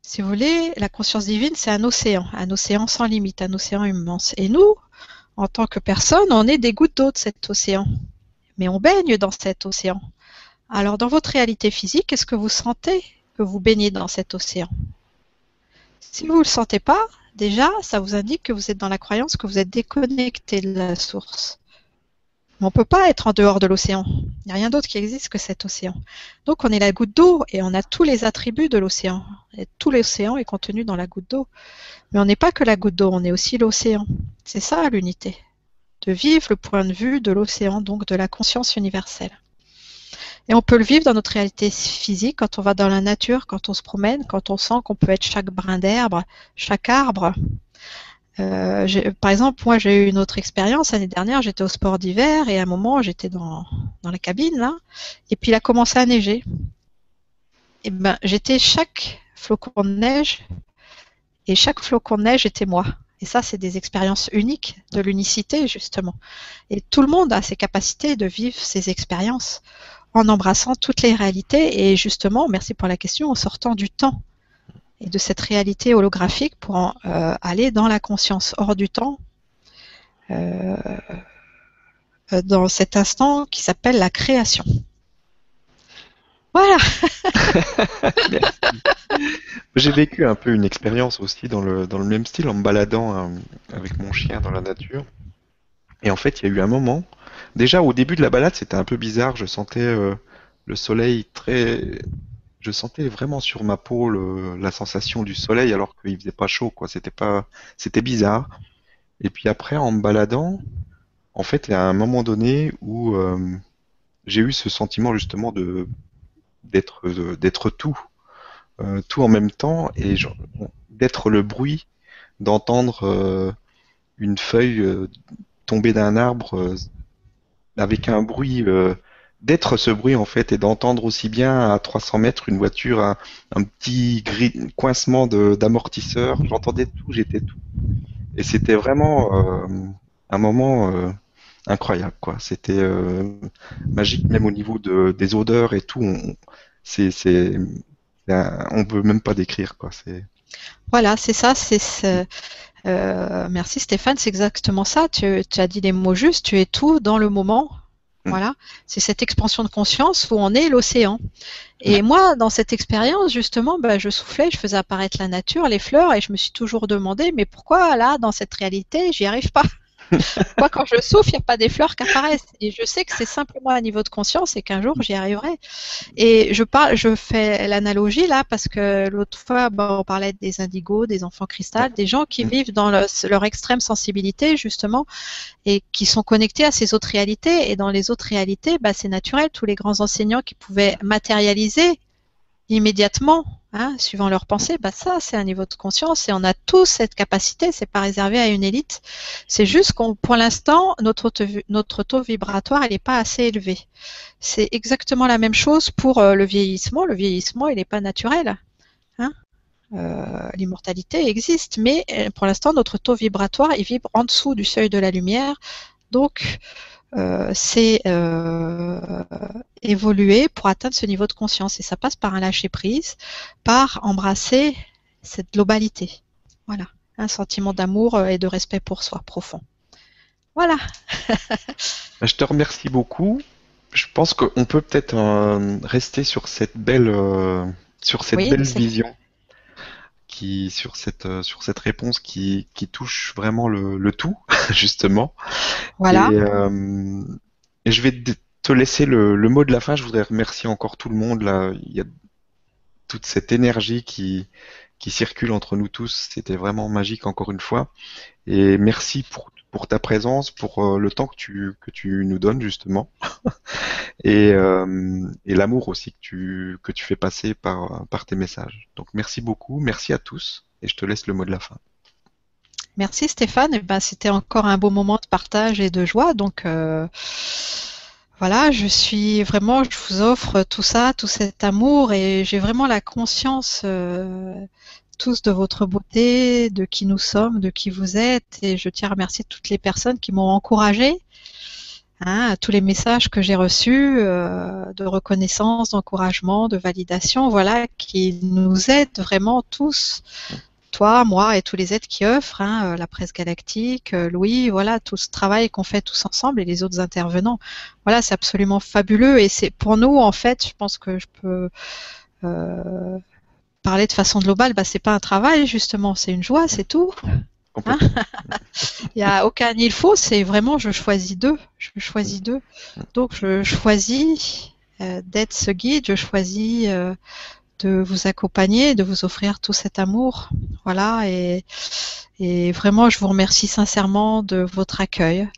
si vous voulez, la conscience divine, c'est un océan, un océan sans limite, un océan immense. Et nous, en tant que personne, on est des gouttes d'eau de cet océan. Mais on baigne dans cet océan. Alors, dans votre réalité physique, est-ce que vous sentez que vous baignez dans cet océan? Si vous ne le sentez pas, déjà, ça vous indique que vous êtes dans la croyance que vous êtes déconnecté de la source on ne peut pas être en dehors de l'océan. Il n'y a rien d'autre qui existe que cet océan. Donc on est la goutte d'eau et on a tous les attributs de l'océan. Tout l'océan est contenu dans la goutte d'eau. Mais on n'est pas que la goutte d'eau, on est aussi l'océan. C'est ça l'unité. De vivre le point de vue de l'océan, donc de la conscience universelle. Et on peut le vivre dans notre réalité physique quand on va dans la nature, quand on se promène, quand on sent qu'on peut être chaque brin d'herbe, chaque arbre, euh, par exemple, moi j'ai eu une autre expérience l'année dernière, j'étais au sport d'hiver et à un moment j'étais dans, la cabine là, et puis il a commencé à neiger. Et ben j'étais chaque flocon de neige et chaque flocon de neige était moi. Et ça, c'est des expériences uniques de l'unicité, justement. Et tout le monde a ses capacités de vivre ces expériences en embrassant toutes les réalités et justement, merci pour la question, en sortant du temps et de cette réalité holographique pour euh, aller dans la conscience hors du temps, euh, dans cet instant qui s'appelle la création. Voilà. J'ai vécu un peu une expérience aussi dans le, dans le même style en me baladant euh, avec mon chien dans la nature. Et en fait, il y a eu un moment, déjà au début de la balade, c'était un peu bizarre, je sentais le soleil très je sentais vraiment sur ma peau la sensation du soleil alors qu'il faisait pas chaud, quoi. C'était pas, c'était bizarre. Et puis après, en me baladant, en fait, il y a un moment donné où euh, j'ai eu ce sentiment justement de d'être d'être tout, euh, tout en même temps et d'être le bruit, d'entendre euh, une feuille tomber d'un arbre avec un bruit d'être ce bruit en fait et d'entendre aussi bien à 300 mètres une voiture, un, petit coincement d'amortisseur. J'entendais tout, j'étais tout. Et c'était vraiment euh, un moment euh, incroyable, quoi. C'était euh, magique, même au niveau de, des odeurs et tout. On, c'est, c'est, on peut même pas décrire, quoi. C'est. Voilà, c'est ça. C'est merci Stéphane, c'est exactement ça. Tu, as dit les mots justes. Tu es tout dans le moment. Mm. Voilà, c'est cette expansion de conscience où on est l'océan. Et moi, dans cette expérience, justement, bah, je soufflais, je faisais apparaître la nature, les fleurs, et je me suis toujours demandé, mais pourquoi là, dans cette réalité, j'y arrive pas? Moi, quand je souffle, il n'y a pas des fleurs qui apparaissent. Et je sais que c'est simplement un niveau de conscience et qu'un jour, j'y arriverai. Et je parle, je fais l'analogie là parce que l'autre fois, on parlait des indigos, des enfants cristal, des gens qui vivent dans leur extrême sensibilité, justement, et qui sont connectés à ces autres réalités. Et dans les autres réalités, bah, c'est naturel. Tous les grands enseignants qui pouvaient matérialiser immédiatement, hein, suivant leurs pensées, bah ça c'est un niveau de conscience et on a tous cette capacité, c'est pas réservé à une élite. C'est juste qu'on, pour l'instant, notre, taux vibratoire il n'est pas assez élevé. C'est exactement la même chose pour euh, le vieillissement. Le vieillissement il n'est pas naturel. Hein euh, L'immortalité existe, mais euh, pour l'instant notre taux vibratoire il vibre en dessous du seuil de la lumière. Donc c'est euh, évoluer pour atteindre ce niveau de conscience. Et ça passe par un lâcher prise, par embrasser cette globalité. Voilà, un sentiment d'amour euh, et de respect pour soi profond. Voilà. Je te remercie beaucoup. Je pense qu'on peut peut-être rester sur cette belle, sur cette belle vision qui sur cette euh, sur cette réponse qui, qui touche vraiment le, le tout justement. Voilà. Et, euh, et, je vais te laisser le, le, mot de la fin. Je voudrais remercier encore tout le monde là. Il y a toute cette énergie qui qui circule entre nous tous. C'était vraiment magique encore une fois. Et merci pour pour ta présence, pour euh, le temps que tu, que tu nous donnes justement, et, euh, et l'amour aussi que tu, que tu fais passer par, par tes messages. Donc merci beaucoup, merci à tous, et je te laisse le mot de la fin. Merci Stéphane, eh ben, c'était encore un beau moment de partage et de joie, donc euh, voilà, je suis vraiment, je vous offre tout ça, tout cet amour, et j'ai vraiment la conscience tous de votre beauté, de qui nous sommes, de qui vous êtes. Et je tiens à remercier toutes les personnes qui m'ont encouragé. Hein, tous les messages que j'ai reçus euh, de reconnaissance, d'encouragement, de validation, voilà, qui nous aident vraiment tous, toi, moi et tous les êtres qui offrent, hein, euh, la presse galactique, euh, Louis, voilà, tout ce travail qu'on fait tous ensemble et les autres intervenants. Voilà, c'est absolument fabuleux et c'est pour nous, en fait, je pense que je peux parler de façon globale, bah, c'est pas un travail justement, c'est une joie, c'est tout. Hein il n'y a aucun il faut, c'est vraiment je choisis deux. Je choisis deux. Donc je choisis euh, d'être ce guide, je choisis euh, de vous accompagner, de vous offrir tout cet amour. Voilà, et, et vraiment je vous remercie sincèrement de votre accueil.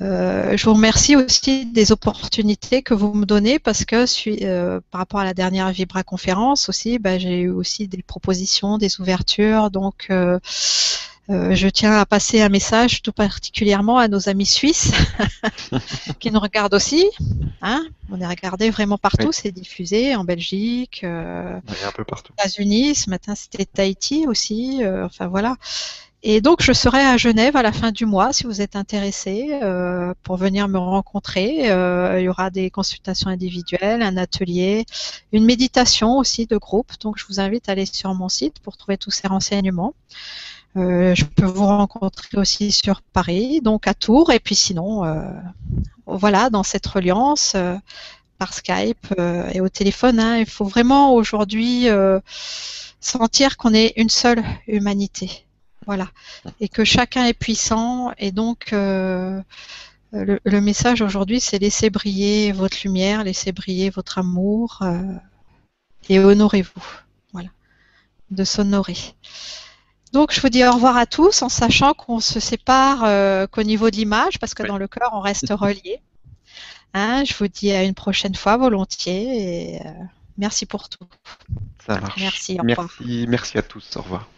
Euh, je vous remercie aussi des opportunités que vous me donnez parce que euh, par rapport à la dernière Vibra conférence aussi, bah, j'ai eu aussi des propositions, des ouvertures. Donc, euh, je tiens à passer un message tout particulièrement à nos amis suisses qui nous regardent aussi. Hein On est regardé vraiment partout, c'est diffusé en Belgique, un peu partout. aux États-Unis. Ce matin, c'était Tahiti aussi. enfin voilà. Et donc, je serai à Genève à la fin du mois si vous êtes intéressé euh, pour venir me rencontrer. Euh, il y aura des consultations individuelles, un atelier, une méditation aussi de groupe. Donc, je vous invite à aller sur mon site pour trouver tous ces renseignements. Euh, je peux vous rencontrer aussi sur Paris, donc à Tours, et puis sinon, euh, voilà, dans cette reliance euh, par Skype euh, et au téléphone. Hein, il faut vraiment aujourd'hui sentir qu'on est une seule humanité voilà. Et que chacun est puissant. Et donc, euh, le, message aujourd'hui, c'est laissez briller votre lumière, laissez briller votre amour euh, et honorez-vous. Voilà. De s'honorer. Donc, je vous dis au revoir à tous en sachant qu'on se sépare euh, qu'au niveau de l'image, parce que dans le cœur, on reste relié. Hein, je vous dis à une prochaine fois volontiers et merci pour tout. Ça marche. Merci, au revoir. Merci, merci à tous. Au revoir.